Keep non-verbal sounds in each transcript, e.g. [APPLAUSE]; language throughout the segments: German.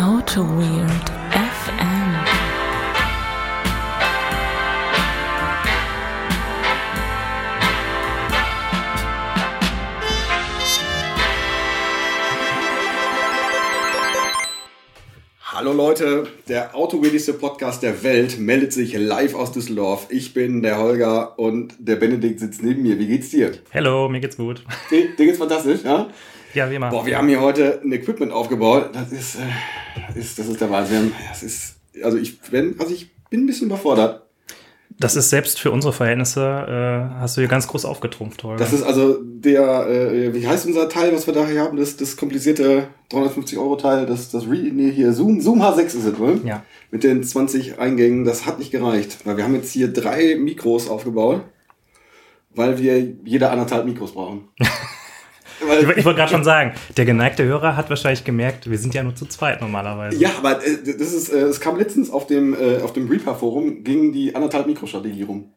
Auto Weird FM. Hallo Leute, der autowilligste Podcast der Welt meldet sich live aus Düsseldorf. Ich bin der Holger und der Benedikt sitzt neben mir. Wie geht's dir? Hello, mir geht's gut. Dir, dir geht's fantastisch, ja? Ja, wie immer. Boah, wir haben hier heute ein Equipment aufgebaut. Das ist, äh, das ist, das ist der Wahnsinn. Das ist, also ich bin, also ich bin ein bisschen überfordert. Das ist selbst für unsere Verhältnisse, äh, hast du hier ganz groß aufgetrumpft, Holger. Das ist also der, äh, wie heißt unser Teil, was wir da hier haben? Das, das komplizierte 350 Euro Teil, das, das Re, nee, hier Zoom, Zoom H6 ist es, oder? Ja. Mit den 20 Eingängen, das hat nicht gereicht. Weil wir haben jetzt hier drei Mikros aufgebaut, weil wir jeder anderthalb Mikros brauchen. [LAUGHS] Ich, ich wollte gerade schon sagen, der geneigte Hörer hat wahrscheinlich gemerkt, wir sind ja nur zu zweit normalerweise. Ja, aber äh, das ist, äh, es kam letztens auf dem, äh, auf dem Reaper-Forum, ging die anderthalb Mikrostrategie rum.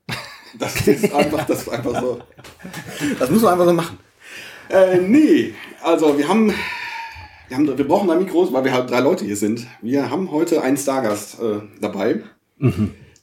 Das [LAUGHS] ist einfach, das ist einfach so. Das muss man einfach so machen. Äh, nee, also wir haben, wir haben, wir brauchen da Mikros, weil wir halt drei Leute hier sind. Wir haben heute einen Stargast äh, dabei.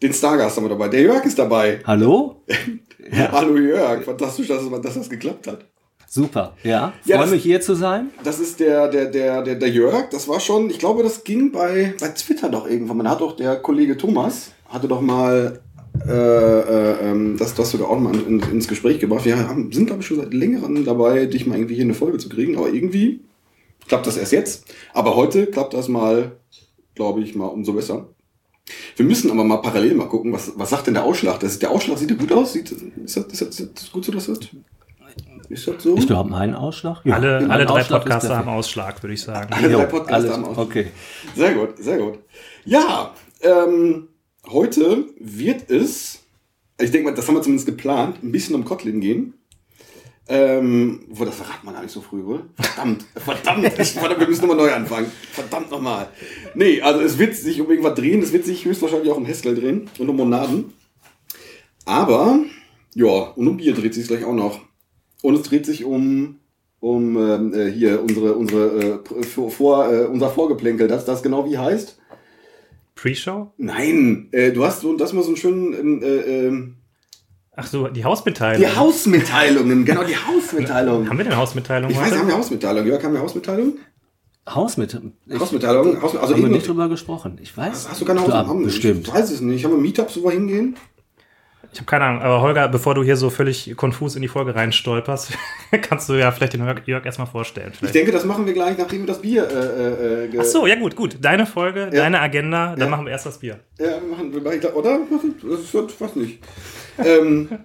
Den Stargast haben wir dabei. Der Jörg ist dabei. Hallo? [LAUGHS] Hallo Jörg, fantastisch, dass, dass das geklappt hat. Super, ja. Ja, Freue mich hier zu sein. Das ist der, der, der, der, der Jörg. Das war schon, ich glaube, das ging bei, bei Twitter doch irgendwann. Man hat doch der Kollege Thomas, hatte doch mal äh, äh, ähm, das, das sogar auch mal in, ins Gespräch gebracht. Wir haben, sind, glaube ich, schon seit längerem dabei, dich mal irgendwie hier eine Folge zu kriegen. Aber irgendwie klappt das erst jetzt. Aber heute klappt das mal, glaube ich, mal umso besser. Wir müssen aber mal parallel mal gucken, was, was sagt denn der Ausschlag? Das, der Ausschlag sieht ja gut aus. Sieht, ist, das, ist, das, ist das gut so, dass das ist das so? Ich glaube, mein Ausschlag. Ja, Alle, mein alle drei Ausschlag ist Podcaster haben. Ausschlag, würde ich sagen. Alle Jo, drei Podcaster alles- haben Ausschlag. Okay. Sehr gut, sehr gut. Ja, ähm, heute wird es, ich denke mal, das haben wir zumindest geplant, ein bisschen um Kotlin gehen. Ähm, wo das verraten wir gar nicht so früh, wohl? Verdammt, [LAUGHS] verdammt, ich, verdammt wir müssen nochmal neu anfangen. Verdammt nochmal. Nee, also es wird sich um irgendwas drehen, es wird sich höchstwahrscheinlich auch um Haskell drehen und um Monaden. Aber, ja, und um Bier dreht sich gleich auch noch. Und es dreht sich um, um ähm, äh, hier unsere, unsere, äh, vor, vor, äh, unser Vorgeplänkel, das das genau wie heißt. Pre-Show? Nein, äh, du hast so, das mal so einen schönen, ähm, äh, ähm, Ach so, die Hausmitteilung. die Hausmitteilungen, genau, die Hausmitteilung. Haben wir denn Hausmitteilung Ich weiß, haben wir Hausmitteilung? Jörg, haben wir Hausmitteilung? Hausmit ich, Hausmitteilung? Haus, also haben wir nicht drüber gesprochen. Ich weiß. Hast du keine Ja, Hausmitteilung? Bestimmt. Ich weiß es nicht. Haben wir Meetups, wo wir hingehen? Ich habe keine Ahnung, aber Holger, bevor du hier so völlig konfus in die Folge reinstolperst, [LAUGHS] kannst du ja vielleicht den Jörg, Jörg erstmal vorstellen. Ich Vielleicht. denke, das machen wir gleich, nachdem wir das Bier. Äh, äh, ge- Ach so, ja gut, gut. Deine Folge, Ja. deine Agenda, dann Ja. machen wir erst das Bier. Ja, machen wir gleich, oder? Das wird, weiß nicht. ähm, [LAUGHS]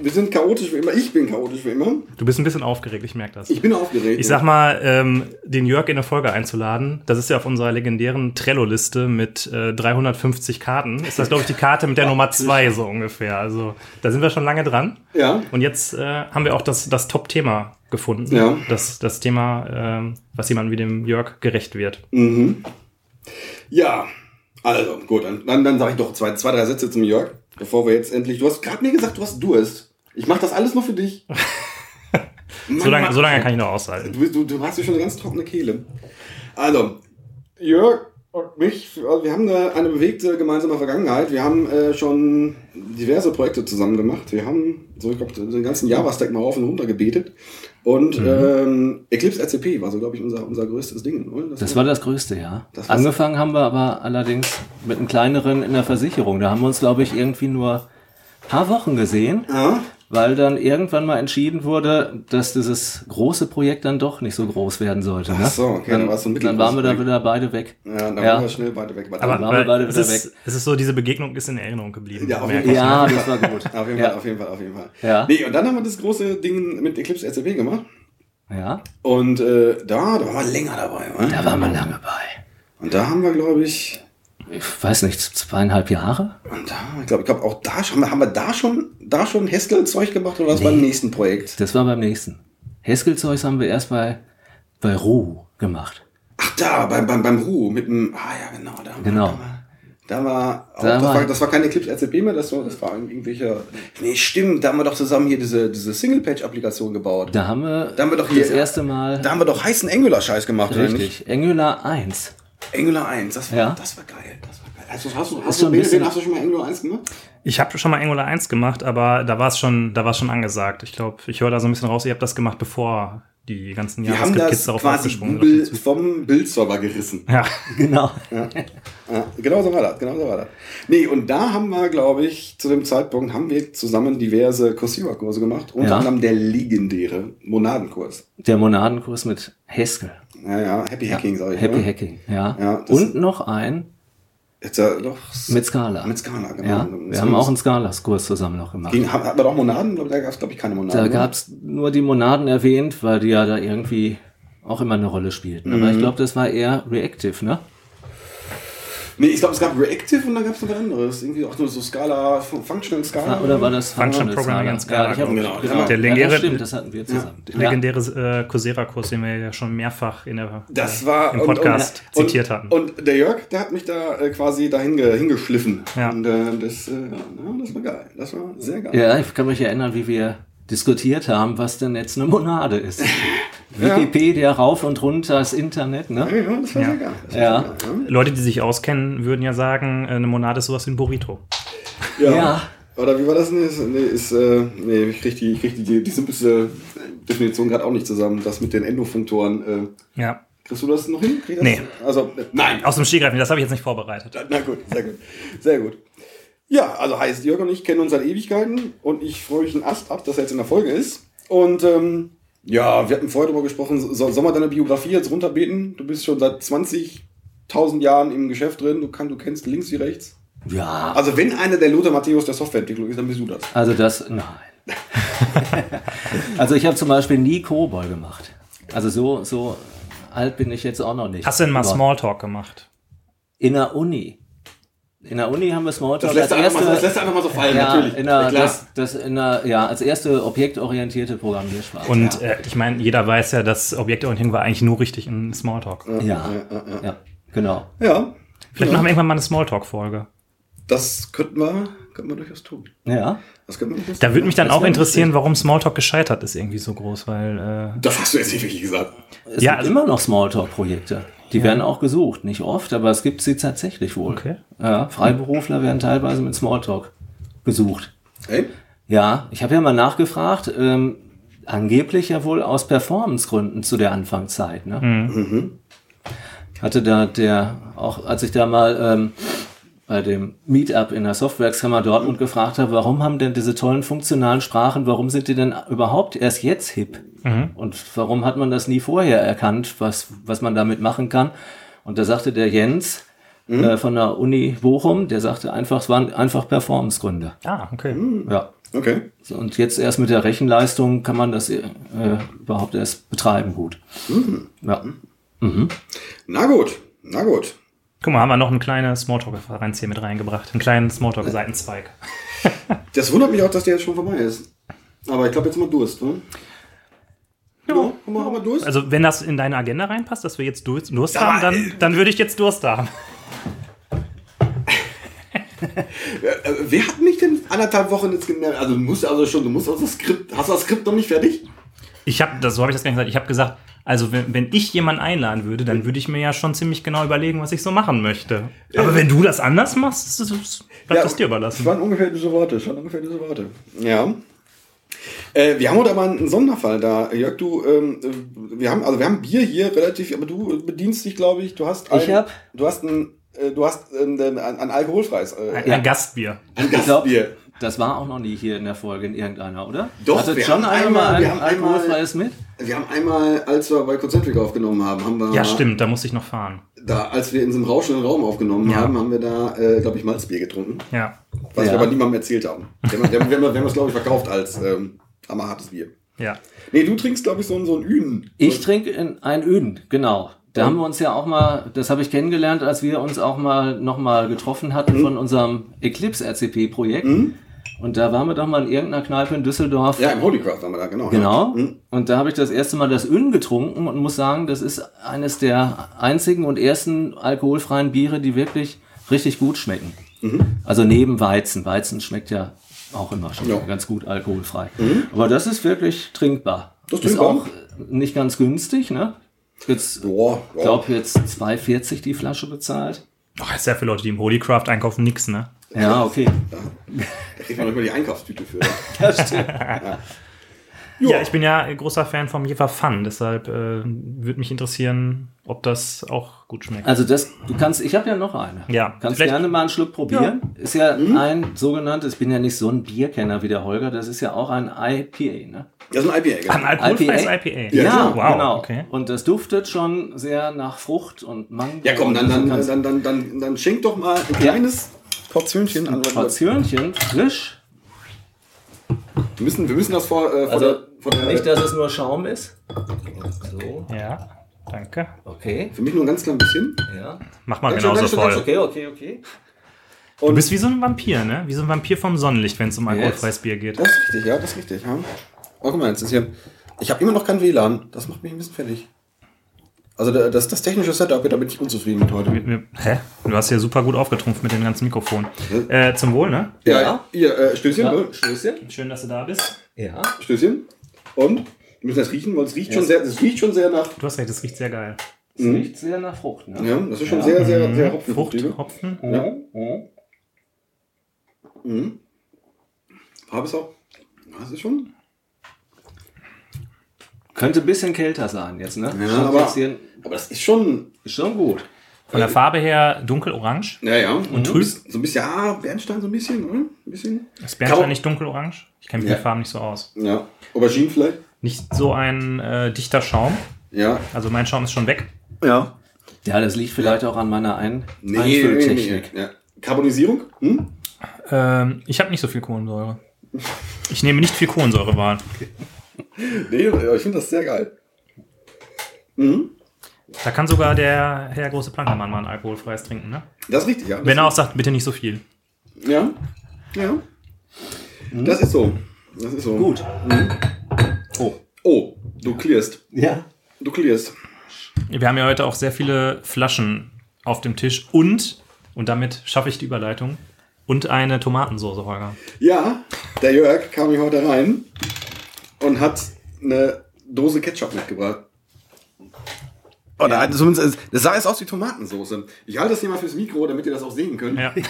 wir sind chaotisch wie immer. Ich bin chaotisch wie immer. Du bist ein bisschen aufgeregt, ich merke das. Ich bin aufgeregt. Ich sag mal, ähm, den Jörg in eine Folge einzuladen, das ist ja auf unserer legendären Trello-Liste mit äh, 350 Karten. Ist das, glaube ich, die Karte mit der Nummer 2 so ungefähr. Also da sind wir schon lange dran. Ja. Und jetzt äh, haben wir auch das, das Top-Thema gefunden. Ja. Das, das Thema, ähm, was jemandem wie dem Jörg gerecht wird. Mhm. Ja, also gut, dann, dann, dann sage ich doch zwei, zwei, drei Sätze zum Jörg, bevor wir jetzt endlich. Du hast gerade mir gesagt, du hast Durst. Ich mache das alles nur für dich. [LAUGHS] So lange, so lange kann ich noch aushalten. Du, du, du hast ja schon eine ganz trockene Kehle. Also, Jörg und mich, also wir haben eine, eine bewegte gemeinsame Vergangenheit. Wir haben äh, schon diverse Projekte zusammen gemacht. Wir haben so, ich glaube, den ganzen Java-Stack mal rauf und runter gebetet. Und ähm, Eclipse RCP war so, glaube ich, unser, unser größtes Ding. Oder? Das war das Größte, ja. Das war's. Angefangen haben wir aber allerdings mit einem kleineren in der Versicherung. Da haben wir uns, glaube ich, irgendwie nur ein paar Wochen gesehen, Ja, weil dann irgendwann mal entschieden wurde, dass dieses große Projekt dann doch nicht so groß werden sollte. Ne? Ach so, okay, dann dann, war's so ein dann waren wir da wieder beide weg. ja dann Ja. waren wir schnell beide weg. Aber, waren wir beide es, wieder ist, es ist so, diese Begegnung ist in Erinnerung geblieben. Ja, auf jeden ich. Fall. Ja, das war gut. [LAUGHS] auf jeden ja. Fall, auf jeden Fall, auf jeden Fall. Ja. Nee, und dann haben wir das große Ding mit Eclipse RCP gemacht. ja, Und äh, da, da waren wir länger dabei. Wa? da waren wir lange bei. Und da haben wir, glaube ich, Ich weiß nicht, zweieinhalb Jahre? und da, ich glaube, ich glaube auch da schon, haben wir, da schon, da schon Haskell-Zeug gemacht oder was beim nächsten Projekt? Das war beim nächsten. Haskell-Zeugs haben wir erst bei, bei Ruh gemacht. Ach da, beim, beim, beim Ru mit dem, ah ja, genau, da. Genau. Da war, da war, auch, Da das, war- das war kein Eclipse RCP mehr, das war, das war irgendwelcher, nee, stimmt, da haben wir doch zusammen hier diese, diese Single-Page-Applikation gebaut. Da haben wir, Da haben wir doch hier- das erste Mal Da haben wir doch heißen Angular-Scheiß gemacht, oder nicht? richtig Angular 1. Angular 1, das war, Ja. das war geil. Das war geil. Hast du, hast du, hast schon du, bisschen- hast du schon mal Angular 1 gemacht? Ich habe schon mal Angular 1 gemacht, aber da war es schon, da war es schon angesagt. Ich glaube, ich höre da so ein bisschen raus, ihr habt das gemacht, bevor die ganzen Wir haben JavaScript-Kids das darauf quasi aufgesprungen Google sind. vom Bildserver gerissen. Ja, Genau. Ja, genau so war das, genau so war das. Nee, und da haben wir, glaube ich, zu dem Zeitpunkt haben wir zusammen diverse Coursera-Kurse gemacht. Unter Ja. anderem der legendäre Monadenkurs. Der Monadenkurs mit Haskell. Ja, ja, Happy Hacking, sag ich. Happy oder? Hacking, ja. Ja, Und noch ein Jetzt ja doch. mit Scala. Mit Scala, genau. Ja, wir haben auch einen Scala-Kurs zusammen noch gemacht. Ging, hat, hat man doch Monaden? Da gab es, glaube ich, keine Monaden. Da ne? gab's nur die Monaden erwähnt, weil die ja da irgendwie auch immer eine Rolle spielten. Aber Mhm. ich glaube, das war eher reactive, ne? Nee, ich glaube, es gab Reactive und dann gab es noch was anderes. Irgendwie auch nur so Scala, Functional Scala. Oder war das Functional Programming in Scala, Ja, genau. genau. Der legendäre- ja, das stimmt, das hatten wir zusammen. der legendäre äh, Coursera-Kurs, den wir ja schon mehrfach in der, Das äh, war im Podcast und, zitiert und, hatten. Und der Jörg, der hat mich da äh, quasi dahin ge, hingeschliffen. Ja. Und äh, das, äh, ja, das war geil. Das war sehr geil. Ja, ich kann mich erinnern, wie wir diskutiert haben, was denn jetzt eine Monade ist. [LAUGHS] Wikipedia rauf und runter, das Internet, ne? Ja, das war Ja. sehr geil. Das Ja. sehr geil, Leute, die sich auskennen, würden ja sagen, äh, eine Monade ist sowas wie ein Burrito. ja. Ja. Oder wie war das denn? jetzt? Nee, ist, äh, nee ich krieg die, ich krieg die, die simpelste Definition gerade auch nicht zusammen. Das mit den Endofunktoren. Äh, Ja. kriegst du das noch hin? Krieg? Nee. Also, äh, nein. Aus dem Stegreif, das habe ich jetzt nicht vorbereitet. Na gut, sehr gut. Sehr gut. Ja, also heißt, Jörg und ich kennen uns seit Ewigkeiten und ich freue mich einen Ast ab, dass er jetzt in der Folge ist. Und ähm, ja, wir hatten vorher darüber gesprochen, so, soll man deine Biografie jetzt runterbeten? Du bist schon seit 20.000 Jahren im Geschäft drin, du, kann, du kennst links wie rechts. Ja. Also wenn einer der Lothar Matthäus der Softwareentwicklung ist, dann bist du das. Also das, nein. [LAUGHS] also ich habe zum Beispiel nie Kobol gemacht. Also so, so alt bin ich jetzt auch noch nicht. Hast du denn mal Smalltalk gemacht? In der Uni. In der Uni haben wir Smalltalk Das lässt, als er einfach, mal, so- das erste, lässt einfach mal so fallen, ja, natürlich. in der, Ja, das, das in der, ja, als erste objektorientierte Programmiersprache. Und ja. äh, ich meine, jeder weiß ja, dass Objektorientierung war eigentlich nur richtig in Smalltalk. ja, ja, genau. ja, Vielleicht machen wir irgendwann mal eine Smalltalk-Folge. das könnten wir, könnten wir durchaus tun. Ja. Das könnten wir durchaus Da würde mich dann auch interessieren, warum Smalltalk gescheitert ist irgendwie so groß, weil äh, Das hast du jetzt nicht wirklich gesagt. Es Ja, gibt also- immer noch Smalltalk-Projekte. Die werden auch gesucht. Nicht oft, aber es gibt sie tatsächlich wohl. Okay. Ja, Freiberufler werden teilweise mit Smalltalk gesucht. Hey? Ja, ich habe ja mal nachgefragt, ähm, angeblich ja wohl aus Performancegründen zu der Anfangszeit. Ne? Hatte da der, auch als ich da mal ähm, bei dem Meetup in der Softwarekammer Dortmund gefragt habe, warum haben denn diese tollen funktionalen Sprachen, warum sind die denn überhaupt erst jetzt hip? Und warum hat man das nie vorher erkannt, was, was man damit machen kann? Und da sagte der Jens äh, von der Uni Bochum, der sagte einfach, es waren einfach Performancegründe. ah, okay. Ja. Okay. So, Und jetzt erst mit der Rechenleistung kann man das äh, überhaupt erst betreiben gut. Ja. Na gut, na gut. Guck mal, haben wir noch eine kleine Smalltalk-Referenz hier mit reingebracht. Einen kleinen Smalltalk-Seitenzweig. [LAUGHS] Das wundert mich auch, dass der jetzt schon vorbei ist. Aber ich glaube, jetzt haben wir Durst, ne? Ja, haben wir, haben wir Durst? Also, wenn das in deine Agenda reinpasst, dass wir jetzt Durst, Durst Ja, haben, dann, äh, dann würde ich jetzt Durst haben. [LAUGHS] [LAUGHS] Äh, wer hat mich denn anderthalb Wochen jetzt gemerkt? Also du musst also schon, du musst also das Skript, hast du das Skript noch nicht fertig? Ich habe, das, so habe ich das gar nicht gesagt. Ich habe gesagt, also wenn, wenn ich jemanden einladen würde, dann würde ich mir ja schon ziemlich genau überlegen, was ich so machen möchte. Aber wenn du das anders machst, ist das, das bleibt das dir Das überlassen. waren ungefähr diese Worte, das waren ungefähr diese Worte. Ja. Äh, wir haben heute aber einen Sonderfall da. Jörg, du, ähm, äh, wir haben, also wir haben Bier hier relativ, aber du bedienst dich, glaube ich, du hast ein, Ich hab- du hast ein, äh, du hast ähm, ein, ein alkoholfreies äh, Ein, ein Gastbier. ein Ich glaub, Gastbier. Das war auch noch nie hier in der Folge in irgendeiner, oder? Doch, Hattet wir schon haben einmal- mal ein wir haben einmal- alkoholfreies mit? Wir haben einmal, als wir bei Concentric aufgenommen haben, haben wir Ja, stimmt, da musste ich noch fahren. da, als wir in so einem rauschenden Raum aufgenommen Ja. haben, haben wir da, äh, glaube ich, Malzbier getrunken, Ja. was Ja. wir aber niemandem erzählt haben. Wir haben, wir haben, wir haben, wir haben das, glaube ich, verkauft als ähm, hammerhartes Bier. Ja. Nee, du trinkst, glaube ich, so, ein- so ein Ün. Ich trinke in ein Öden, genau. Da haben wir uns ja auch mal, das habe ich kennengelernt, als wir uns auch mal nochmal getroffen hatten Mhm. von unserem Eclipse RCP-Projekt. Und da waren wir doch mal in irgendeiner Kneipe in Düsseldorf. Ja, im Holycraft waren wir da, genau. Genau. Ja. Mhm. Und da habe ich das erste Mal das Ön getrunken und muss sagen, das ist eines der einzigen und ersten alkoholfreien Biere, die wirklich richtig gut schmecken. Mhm. Also neben Weizen. Weizen schmeckt ja auch immer schon Ja. ganz gut alkoholfrei. Aber das ist wirklich trinkbar. Das ist trinkbar. auch nicht ganz günstig, ne? jetzt, Boah, ich glaube jetzt 2,40 die Flasche bezahlt. Ach, ist ja für Leute, die im Holycraft einkaufen, nix, ne? Ja, okay. Da kriegt man noch mal die Einkaufstüte für. [LAUGHS] Das stimmt. Ja, ich bin ja großer Fan vom Jever Fun, deshalb äh, würde mich interessieren, ob das auch gut schmeckt. Also das, du kannst, ich habe ja noch eine. Ja, Kannst vielleicht- gerne mal einen Schluck probieren. Ist ja ein sogenanntes, ich bin ja nicht so ein Bierkenner wie der Holger, das ist ja auch ein IPA, ne? Das ist ein IPA, gell? Ein alkoholfreies IPA? IPA. Ja, wow, genau. okay. Und das duftet schon sehr nach Frucht und Mango. Ja, komm, dann, dann, dann, dann, dann, dann schenk doch mal ein kleines Portionchen an. Portionchen, frisch. Wir müssen, wir müssen das vor, äh, vor Also der, nicht, dass es nur Schaum ist. So, Ja, danke. okay. Für mich nur ein ganz klein bisschen. Ja. Mach mal Ganz genauso ganz voll. ganz Okay, okay, okay. Du bist wie so ein Vampir, ne? Wie so ein Vampir vom Sonnenlicht, wenn es um alkoholfreies Bier geht. Das ist richtig, ja, das ist richtig. Ja. Oh, guck mal, jetzt ist hier. Ich habe immer noch kein WLAN. Das macht mich ein bisschen fertig. Also da- das, das technische Setup, da bin ich unzufrieden mit heute. Hä? Du hast hier super gut aufgetrumpft mit den ganzen Mikrofonen. Äh, zum Wohl, ne? Ja, Ja. Hier, äh, Stößchen, Ja. ne? Stößchen. Schön, dass du da bist. Ja. Stößchen. Und? Wir müssen das riechen, weil es riecht schon sehr, es riecht schon sehr nach. Du hast recht, das riecht sehr geil. Es riecht sehr nach Frucht, ne? Ja, das ist schon Ja. sehr, sehr, sehr Frucht, hopfenfruchtig. Hopfen. Ja. Mhm. Mhm. Farbe ist auch. Das ist schon. Könnte ein bisschen kälter sein jetzt, ne? Ja, aber, aber das ist schon. ist schon gut. Von der Farbe her dunkelorange. Ja, ja. Und trüb? So ein bisschen, ja, Bernstein so ein bisschen, oder? Ein bisschen. Ist Bernstein man- nicht dunkelorange? Ich kenne mich Ja. mit Farben nicht so aus. Ja. Aubergine vielleicht? Nicht so ein äh, dichter Schaum. Ja. Also mein Schaum ist schon weg. Ja. Ja, das liegt vielleicht auch an meiner Ein Nee, nee, nee, Einfülltechnik. nee. Ja. Karbonisierung? Hm? Ähm, ich habe nicht so viel Kohlensäure. Ich nehme nicht viel Kohlensäure wahr. [LAUGHS] Nee, aber ich finde das sehr geil. Mhm. Da kann sogar der Herr große Plankermann mal ein alkoholfreies trinken, ne? Das ist richtig, ja. Wenn er auch sagt, bitte nicht so viel. Ja. Ja. Das ist so. Das ist so. Gut. Oh. Oh, du clearst. Ja. Du clearst. Wir haben ja heute auch sehr viele Flaschen auf dem Tisch und, und damit schaffe ich die Überleitung, und eine Tomatensoße, Holger. Ja, der Jörg kam hier heute rein und hat eine Dose Ketchup mitgebracht. Oh, da, zumindest, das sah jetzt aus wie Tomatensoße. Ich halte das hier mal fürs Mikro, damit ihr das auch sehen könnt. Ja. [LAUGHS]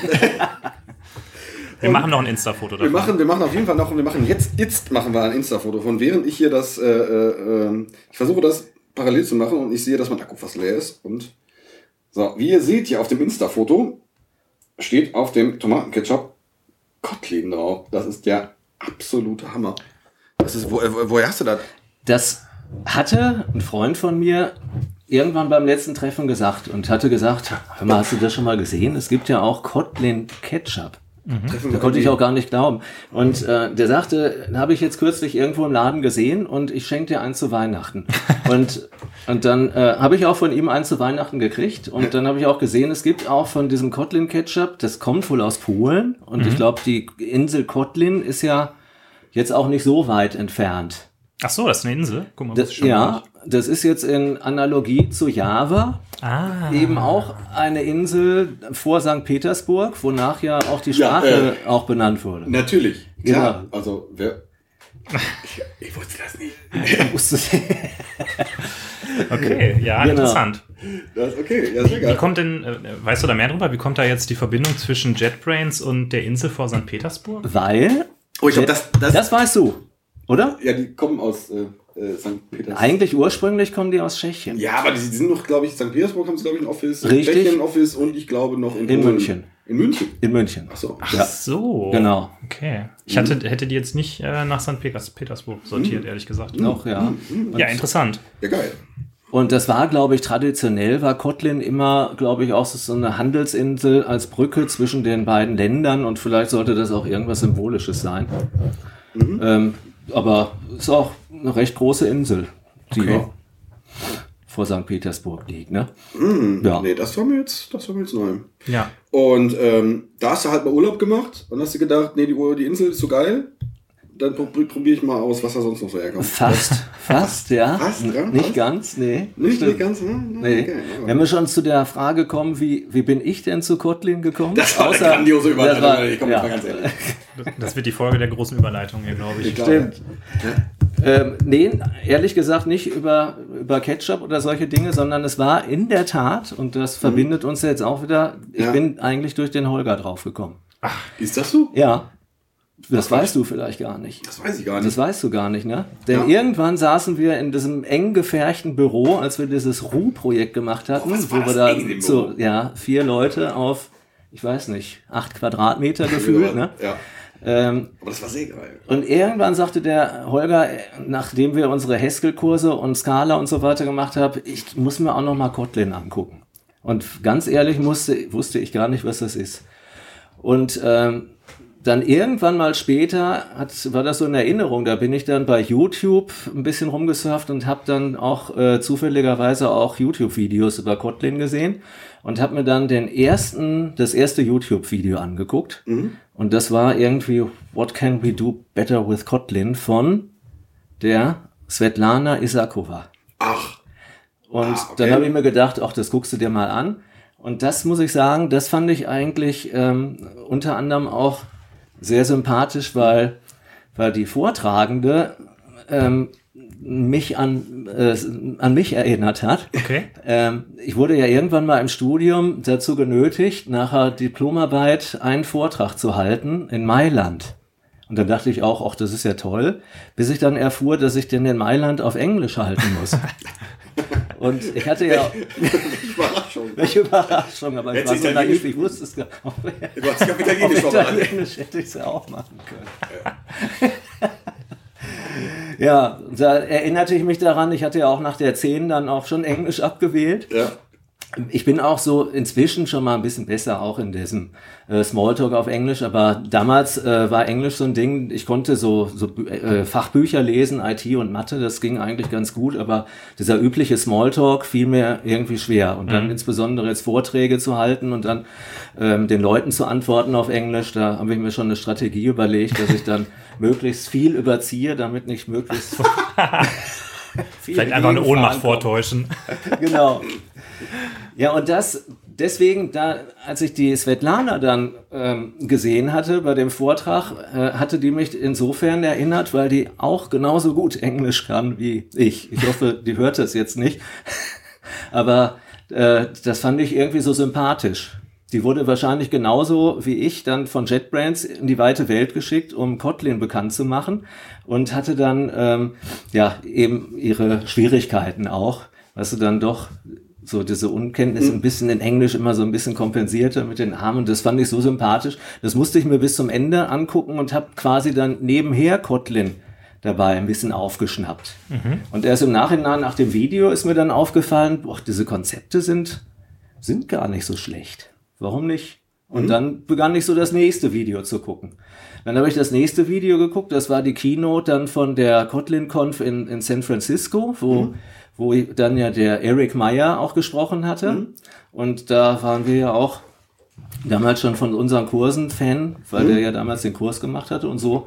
Wir machen noch ein Insta-Foto Wir davon. machen, wir machen auf jeden Fall noch, wir machen jetzt, jetzt machen wir ein Insta-Foto von, während ich hier das, äh, äh, ähm, ich versuche das parallel zu machen und ich sehe, dass mein Akku fast leer ist. Und so, wie ihr seht hier auf dem Insta-Foto, steht auf dem Tomatenketchup Kotlin drauf. Das ist der absolute Hammer. Das ist, wo, äh, wo, woher hast du das? Das hatte ein Freund von mir irgendwann beim letzten Treffen gesagt und hatte gesagt, hör mal, hast du das schon mal gesehen? Es gibt ja auch Kotlin Ketchup. Treffen Da konnte ich auch gar nicht glauben. Und äh, der sagte, habe ich jetzt kürzlich irgendwo im Laden gesehen und ich schenke dir eins zu Weihnachten. [LAUGHS] und, und dann äh, habe ich auch von ihm eins zu Weihnachten gekriegt. Und dann habe ich auch gesehen, es gibt auch von diesem Kotlin Ketchup, das kommt wohl aus Polen. Und ich glaube, die Insel Kotlin ist ja jetzt auch nicht so weit entfernt. Ach so, das ist eine Insel. Guck mal, Das, ja, das ist jetzt in Analogie zu Java Ah, eben auch eine Insel vor St. Petersburg, wonach ja auch die Ja, Sprache auch benannt wurde. Natürlich. Klar. Genau. Also, wer. Ich, [LAUGHS] ich wusste das nicht. [LAUGHS] Wusste- [LAUGHS] okay, ja, Genau. interessant. Das ist okay. Ja, sehr Wie geil. kommt denn, äh, weißt du da mehr drüber? Wie kommt da jetzt die Verbindung zwischen JetBrains und der Insel vor St. Petersburg? Weil, Oh, ich glaube, das, das, das weißt du, oder? Ja, die kommen aus äh, äh, St. Petersburg. Eigentlich ursprünglich kommen die aus Tschechien. Ja, aber die, sind noch, glaube ich, St. Petersburg haben sie, glaube ich, ein Office. Richtig. Tschechien ein Office und ich glaube noch in, In Polen. München. In München. In München. Ach so. Ach Ja. so. Genau. Okay. Ich hatte, hätte die jetzt nicht äh, nach St. Peters- Petersburg sortiert, ehrlich gesagt. Auch, ja. Ja, interessant. Ja, geil. Und das war, glaube ich, traditionell war Kotlin immer, glaube ich, auch so eine Handelsinsel als Brücke zwischen den beiden Ländern und vielleicht sollte das auch irgendwas Symbolisches sein. Ähm, aber ist auch eine recht große Insel, die Okay. vor St. Petersburg liegt, ne? Mhm. Ja. Nee, das war mir jetzt, das war mir jetzt neu. Ja. Und ähm, da hast du halt mal Urlaub gemacht und hast dir gedacht, nee, die, die Insel ist so geil. Dann prob- probiere ich mal aus, was da sonst noch so herkommt. Fast, fast, ja. [LAUGHS] Fast, ja, Nicht fast. ganz, nee. Nicht, nicht ganz, ne? Nee. Okay, Wenn wir schon zu der Frage kommen, wie, wie bin ich denn zu Kotlin gekommen? Das war eine Außer- grandiose Überleitung, das war- ich komme ja. mal ganz ehrlich. Das wird die Folge der großen Überleitung hier, glaube ich. Stimmt. Ähm, nee, ehrlich gesagt nicht über, über Ketchup oder solche Dinge, sondern es war in der Tat, und das verbindet uns jetzt auch wieder, ich Ja. bin eigentlich durch den Holger draufgekommen. Ist das so? Ja. Das weißt du vielleicht gar nicht. Das weiß ich gar Das nicht. weißt du gar nicht, ne? Denn Ja. irgendwann saßen wir in diesem eng gefärchten Büro, als wir dieses Ruh-Projekt gemacht hatten, Oh, wo wir das da so, ja, vier Leute auf, ich weiß nicht, acht Quadratmeter gefühlt, ne? Ja. Ähm, Aber das war sehr geil. und irgendwann sagte der Holger, äh, nachdem wir unsere Haskell-Kurse und Scala und so weiter gemacht haben, ich muss mir auch noch mal Kotlin angucken. Und ganz ehrlich musste, wusste ich gar nicht, was das ist. Und ähm, dann irgendwann mal später hat, war das so in Erinnerung, da bin ich dann bei YouTube ein bisschen rumgesurft und habe dann auch äh, zufälligerweise auch YouTube-Videos über Kotlin gesehen und habe mir dann den ersten, das erste YouTube-Video angeguckt. Und das war irgendwie What Can We Do Better with Kotlin von der Svetlana Isakova. Ach, Und Ah, okay. dann habe ich mir gedacht, ach, das guckst du dir mal an. Und das muss ich sagen, das fand ich eigentlich ähm, unter anderem auch sehr sympathisch, weil, weil die Vortragende ähm, mich an, äh, an mich erinnert hat. Okay. Ähm, ich wurde ja irgendwann mal im Studium dazu genötigt, nachher Diplomarbeit einen Vortrag zu halten in Mailand. Und dann dachte ich auch, ach, das ist ja toll, bis ich dann erfuhr, dass ich den in Mailand auf Englisch halten muss. [LAUGHS] Und ich hatte ja, [LAUGHS] Überraschung. welche Überraschung, aber ich war so naiv, ich wusste es gar nicht. Du hast Auf Italienisch. Italienisch hätte ich es ja auch machen können. Ja, da erinnerte ich mich daran, ich hatte ja auch nach der 10 dann auch schon Englisch abgewählt. Ja. Ich bin auch so inzwischen schon mal ein bisschen besser auch in diesem äh, Smalltalk auf Englisch, aber damals äh, war Englisch so ein Ding, ich konnte so, so äh, Fachbücher lesen, IT und Mathe, das ging eigentlich ganz gut, aber dieser übliche Smalltalk fiel mir irgendwie schwer. Und dann insbesondere jetzt Vorträge zu halten und dann ähm, den Leuten zu antworten auf Englisch, da habe ich mir schon eine Strategie überlegt, dass ich dann [LAUGHS] möglichst viel überziehe, damit nicht möglichst [LAUGHS] [LAUGHS] viel Vielleicht einfach eine Ohnmacht vortäuschen. genau. Ja, und das, deswegen, da, als ich die Svetlana dann ähm, gesehen hatte bei dem Vortrag, äh, hatte die mich insofern erinnert, weil die auch genauso gut Englisch kann wie ich. Ich hoffe, die hört das jetzt nicht. [LAUGHS] Aber äh, das fand ich irgendwie so sympathisch. Die wurde wahrscheinlich genauso wie ich dann von JetBrains in die weite Welt geschickt, um Kotlin bekannt zu machen und hatte dann ähm, ja eben ihre Schwierigkeiten auch, was sie dann doch so diese Unkenntnis ein bisschen in Englisch immer so ein bisschen kompensierte mit den Armen. Das fand ich so sympathisch. Das musste ich mir bis zum Ende angucken und habe quasi dann nebenher Kotlin dabei ein bisschen aufgeschnappt. Und erst im Nachhinein nach dem Video ist mir dann aufgefallen, boah, diese Konzepte sind, sind gar nicht so schlecht. Warum nicht? Und dann begann ich so das nächste Video zu gucken. Dann habe ich das nächste Video geguckt, das war die Keynote dann von der Kotlin-Conf in, in San Francisco, wo, wo dann ja der Eric Meyer auch gesprochen hatte. Und da waren wir ja auch damals schon von unseren Kursen Fan, weil der ja damals den Kurs gemacht hatte und so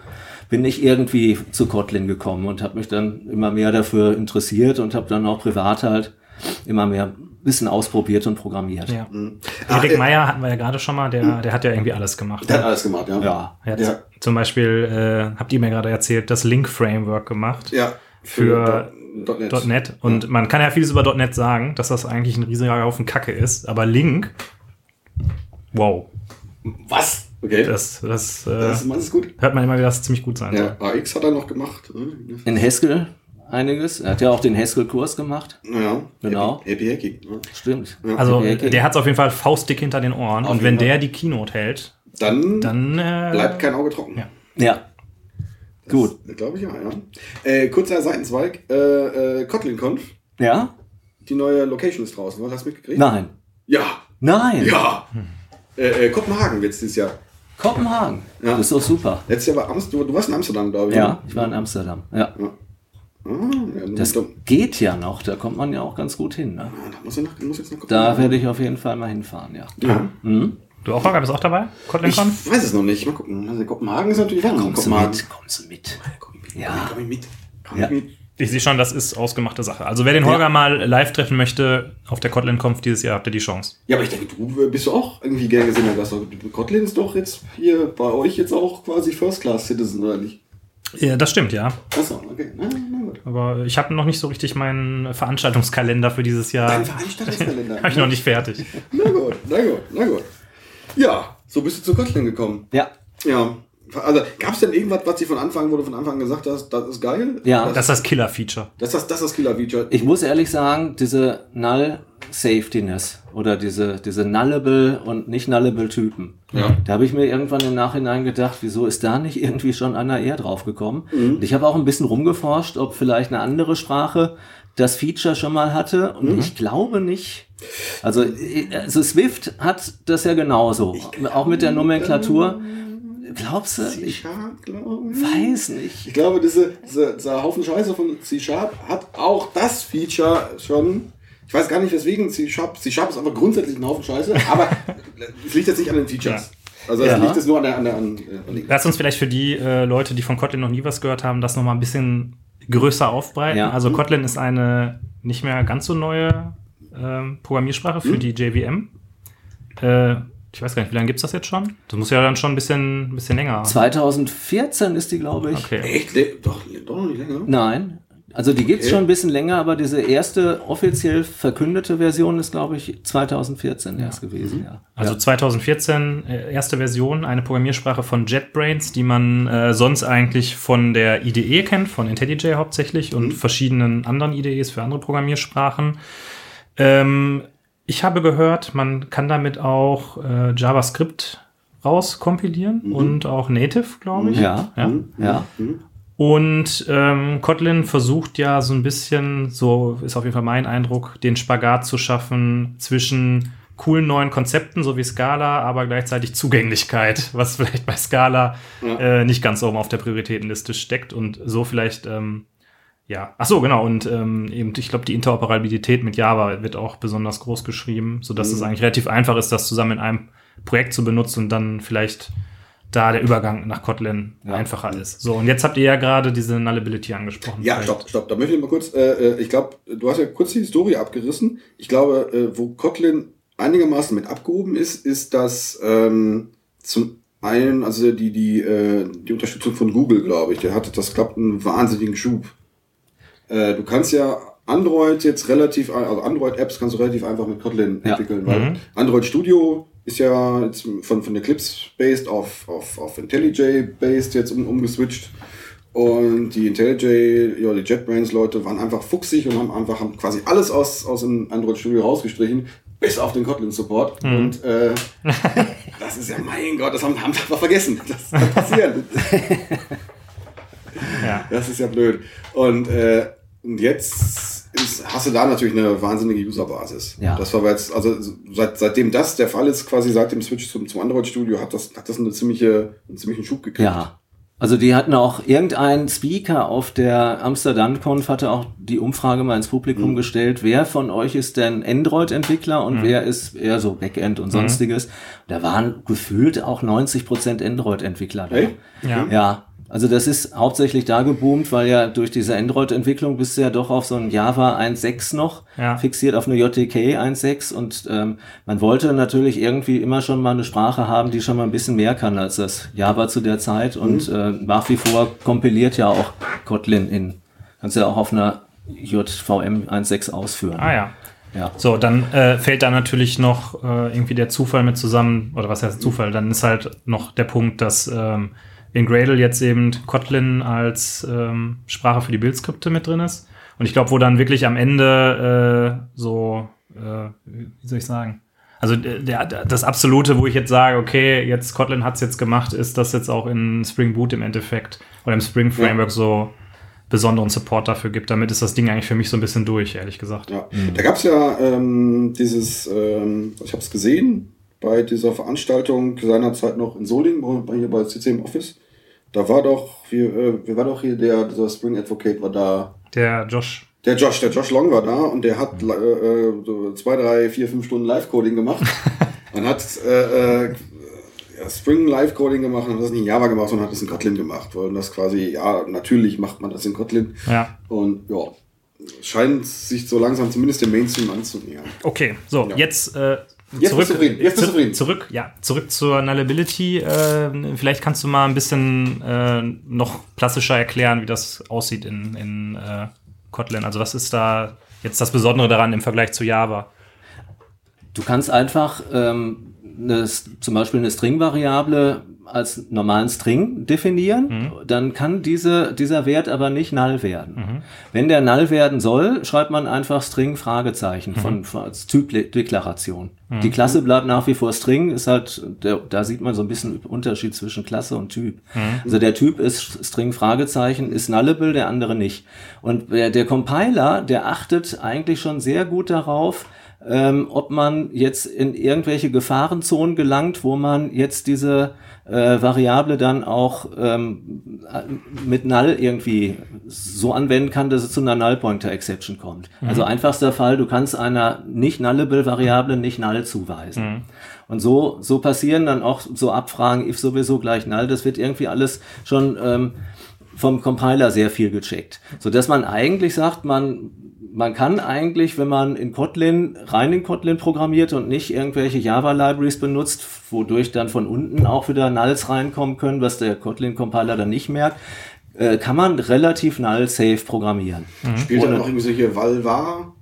bin ich irgendwie zu Kotlin gekommen und habe mich dann immer mehr dafür interessiert und habe dann auch privat halt immer mehr Wissen ausprobiert und programmiert. Ja. Ah, Erik äh, Meyer hatten wir ja gerade schon mal, der, der hat ja irgendwie alles gemacht. Der hat alles gemacht, ja. Ja. Hat Ja. zum Beispiel, äh, habt ihr mir gerade erzählt, das Link-Framework gemacht Ja. für Do- .NET. .NET. Und man kann ja vieles über .NET sagen, dass das eigentlich ein riesiger Haufen Kacke ist, aber Link, wow, Was? Okay. Das, das, das, äh, das, ist gut. hört man immer wieder, dass es ziemlich gut sein Ja, soll. AX hat er noch gemacht. ne? In Haskell einiges. Er hat ja auch den Haskell-Kurs gemacht. Ja. Genau. Happy, happy Hacky. Ne? Stimmt. Also Okay. der hat es auf jeden Fall faustdick hinter den Ohren. Auf und wenn Fall. der die Keynote hält, Dann, dann äh, bleibt kein Auge trocken. Ja. Ja. Gut. Glaube ich ja, ja. Äh, kurzer Seitenzweig. Äh, äh, KotlinConf. Ja? Die neue Location ist draußen. Hast du das mitgekriegt? Nein. Ja. Nein. Ja. Äh, äh, Kopenhagen wird es dieses Jahr. Kopenhagen. Ja. Das ist doch super. Letztes Jahr war Amsterdam. Du warst in Amsterdam, glaube ich. Ja, ne? ich war in Amsterdam. Ja. Ah, ja Das da, geht ja noch. Da kommt man ja auch ganz gut hin. Ne? da muss, ich noch, muss jetzt noch Da werde ich auf jeden Fall mal hinfahren, ja. Ja. Du auch, Holger, bist auch dabei? KotlinCon? Ich weiß es noch nicht. Mal gucken. Also Kopenhagen ist natürlich ja, Kommst du mit? Kommst du mit? Komm ich mit. Ja. Komm ich mit. Komm Ja. ich mit. Ich sehe schon, das ist ausgemachte Sache. Also wer den Holger mal live treffen möchte auf der KotlinConf dieses Jahr, habt ihr die Chance. Ja, aber ich denke, du bist doch auch irgendwie gern gesehen. Du hast doch, Kotlin ist doch jetzt hier bei euch jetzt auch quasi First Class Citizen, oder nicht? Ja, das stimmt, ja. Achso, okay. Na, na, gut. Aber ich habe noch nicht so richtig meinen Veranstaltungskalender für dieses Jahr. Dein Veranstaltungskalender. [LAUGHS] Habe ich noch nicht fertig. Na gut, na gut, na gut. Ja, so bist du zu Kotlin gekommen. Ja. Ja. Also, gab es denn irgendwas, was sie von Anfang, wo du von Anfang gesagt hast, das ist geil? Ja. Das, Das ist das Killer-Feature. das, das, das ist das Killer-Feature. Ich muss ehrlich sagen, diese Null Safetyness oder diese, diese Nullable und nicht Nullable Typen. Ja. Da habe ich mir irgendwann im Nachhinein gedacht, wieso ist da nicht irgendwie schon einer eher drauf gekommen? Und ich habe auch ein bisschen rumgeforscht, ob vielleicht eine andere Sprache das Feature schon mal hatte. Und ich glaube nicht. Also, äh, also Swift hat das ja genauso. auch mit der Nomenklatur. Glaubst du? Ich C-Sharp, glaube ich. weiß nicht. Ich glaube, diese, diese, dieser Haufen Scheiße von C-Sharp hat auch das Feature schon. Ich weiß gar nicht, weswegen C-Sharp. C-Sharp ist einfach grundsätzlich ein Haufen Scheiße, [LAUGHS] aber es liegt jetzt nicht an den Features. Also es Ja. liegt jetzt nur an der, an der, an, an den Lass uns vielleicht für die äh, Leute, die von Kotlin noch nie was gehört haben, das nochmal ein bisschen größer aufbreiten. Ja. Also Kotlin ist eine nicht mehr ganz so neue ähm, Programmiersprache für die JVM. Äh, ich weiß gar nicht, wie lange gibt's das jetzt schon? Das muss ja dann schon ein bisschen, ein bisschen länger. 2014 ist die, glaube ich. Okay. Echt? Doch, doch noch nicht länger. Nein. Also die gibt's Okay. schon ein bisschen länger, aber diese erste offiziell verkündete Version ist, glaube ich, 2014 erst gewesen. Ja. Also 2014 äh, erste Version, eine Programmiersprache von JetBrains, die man äh, sonst eigentlich von der IDE kennt, von IntelliJ hauptsächlich und verschiedenen anderen IDEs für andere Programmiersprachen. Ähm, ich habe gehört, man kann damit auch äh, JavaScript rauskompilieren und auch Native, glaube ich. Ja. ja. ja. Und ähm, Kotlin versucht ja so ein bisschen, so ist auf jeden Fall mein Eindruck, den Spagat zu schaffen zwischen coolen neuen Konzepten, so wie Scala, aber gleichzeitig Zugänglichkeit, [LAUGHS] was vielleicht bei Scala äh, nicht ganz oben auf der Prioritätenliste steckt und so vielleicht, ähm, ja, ach so, genau, und ähm, eben, ich glaube, die Interoperabilität mit Java wird auch besonders groß geschrieben, sodass es eigentlich relativ einfach ist, das zusammen in einem Projekt zu benutzen und dann vielleicht da der Übergang nach Kotlin einfacher ist. So, und jetzt habt ihr ja gerade diese Nullability angesprochen. Ja, Vielleicht- stopp, stopp. Da möchte ich mal kurz, äh, äh, ich glaube, du hast ja kurz die Historie abgerissen. Ich glaube, äh, wo Kotlin einigermaßen mit abgehoben ist, ist das ähm, zum einen, also die, die, äh, die Unterstützung von Google, glaube ich. Der hatte, das klappt einen wahnsinnigen Schub. Äh, du kannst ja Android jetzt relativ, also Android-Apps kannst du relativ einfach mit Kotlin Ja. entwickeln, weil Android Studio ist ja jetzt von, von Eclipse based auf, auf, auf IntelliJ based jetzt um, umgeswitcht. Und die IntelliJ, ja, die JetBrains-Leute waren einfach fuchsig und haben einfach haben quasi alles aus, aus dem Android Studio rausgestrichen, bis auf den Kotlin-Support. Und äh, [LAUGHS] das ist ja, mein Gott, das haben, haben wir einfach vergessen. Das kann passieren. [LAUGHS] Ja. Das ist ja blöd. Und, äh, und jetzt ist, hast du da natürlich eine wahnsinnige Userbasis. Ja. Das war jetzt, also seit, seitdem das der Fall ist, quasi seit dem Switch zum, zum Android Studio, hat das, hat das eine ziemliche, einen ziemlichen Schub gekriegt. Ja. Also die hatten auch irgendein Speaker auf der Amsterdam Conf hatte auch die Umfrage mal ins Publikum gestellt, wer von euch ist denn Android-Entwickler und wer ist eher so Backend und sonstiges. Da waren gefühlt auch 90 Prozent Android-Entwickler da. Hey? Ja. Ja, also das ist hauptsächlich da geboomt, weil ja durch diese Android-Entwicklung bist du ja doch auf so ein Java 1.6 noch Ja. fixiert, auf eine JTK 1.6 und ähm, man wollte natürlich irgendwie immer schon mal eine Sprache haben, die schon mal ein bisschen mehr kann als das Java zu der Zeit und äh, nach wie vor kompiliert ja auch Kotlin in, kannst du ja auch auf einer JVM 1.6 ausführen. Ah ja. Ja. So, dann äh, fällt da natürlich noch äh, irgendwie der Zufall mit zusammen, oder was heißt Zufall? Dann ist halt noch der Punkt, dass ähm, in Gradle jetzt eben Kotlin als ähm, Sprache für die Bildskripte mit drin ist. Und ich glaube, wo dann wirklich am Ende äh, so, äh, wie soll ich sagen? Also der, der, das Absolute, wo ich jetzt sage, okay, jetzt Kotlin hat's jetzt gemacht, ist das jetzt auch in Spring Boot im Endeffekt oder im Spring Framework so besonderen Support dafür gibt. Damit ist das Ding eigentlich für mich so ein bisschen durch, ehrlich gesagt. Ja. Da gab es ja ähm, dieses, ähm, ich habe es gesehen, bei dieser Veranstaltung seinerzeit noch in Solingen, bei, hier bei CC im Office. Da war doch, hier, äh, wer war doch hier der, dieser Spring Advocate war da. Der Josh. Der Josh, der Josh Long war da und der hat äh, äh, so zwei, drei, vier, fünf Stunden Live-Coding gemacht. [LAUGHS] und hat äh, äh, Spring Live-Coding gemacht und hat das nicht in Java gemacht, sondern hat das in Kotlin gemacht. Weil das quasi, ja, natürlich macht man das in Kotlin. Ja. Und ja, scheint sich so langsam zumindest dem Mainstream anzunähern. Okay, so, Ja. jetzt äh, Jetzt bist du zufrieden. Jetzt bist du zu- zufrieden. Zurück, ja, zurück zur Nullability. Äh, vielleicht kannst du mal ein bisschen äh, noch plastischer erklären, wie das aussieht in, in äh, Kotlin. Also was ist da jetzt das Besondere daran im Vergleich zu Java? Du kannst einfach ähm, eine, zum Beispiel eine String-Variable als normalen String definieren, dann kann diese, dieser Wert aber nicht null werden. Wenn der null werden soll, schreibt man einfach String Fragezeichen von, von als Typdeklaration. Die Klasse bleibt nach wie vor String, ist halt, der, da sieht man so ein bisschen Unterschied zwischen Klasse und Typ. Also der Typ ist String Fragezeichen, ist nullable, der andere nicht. Und der, der Compiler, der achtet eigentlich schon sehr gut darauf, ähm, ob man jetzt in irgendwelche Gefahrenzonen gelangt, wo man jetzt diese äh, Variable dann auch ähm, mit Null irgendwie so anwenden kann, dass es zu einer Null-Pointer-Exception kommt. Also einfachster Fall, du kannst einer nicht nullable Variable nicht Null zuweisen. Und so, so passieren dann auch so Abfragen, if sowieso gleich Null, das wird irgendwie alles schon ähm, vom Compiler sehr viel gecheckt. So dass man eigentlich sagt, man, man kann eigentlich, wenn man in Kotlin, rein in Kotlin programmiert und nicht irgendwelche Java-Libraries benutzt, wodurch dann von unten auch wieder Nulls reinkommen können, was der Kotlin-Compiler dann nicht merkt, äh, kann man relativ null-safe programmieren. Spielt dann noch irgendwie so hier val var?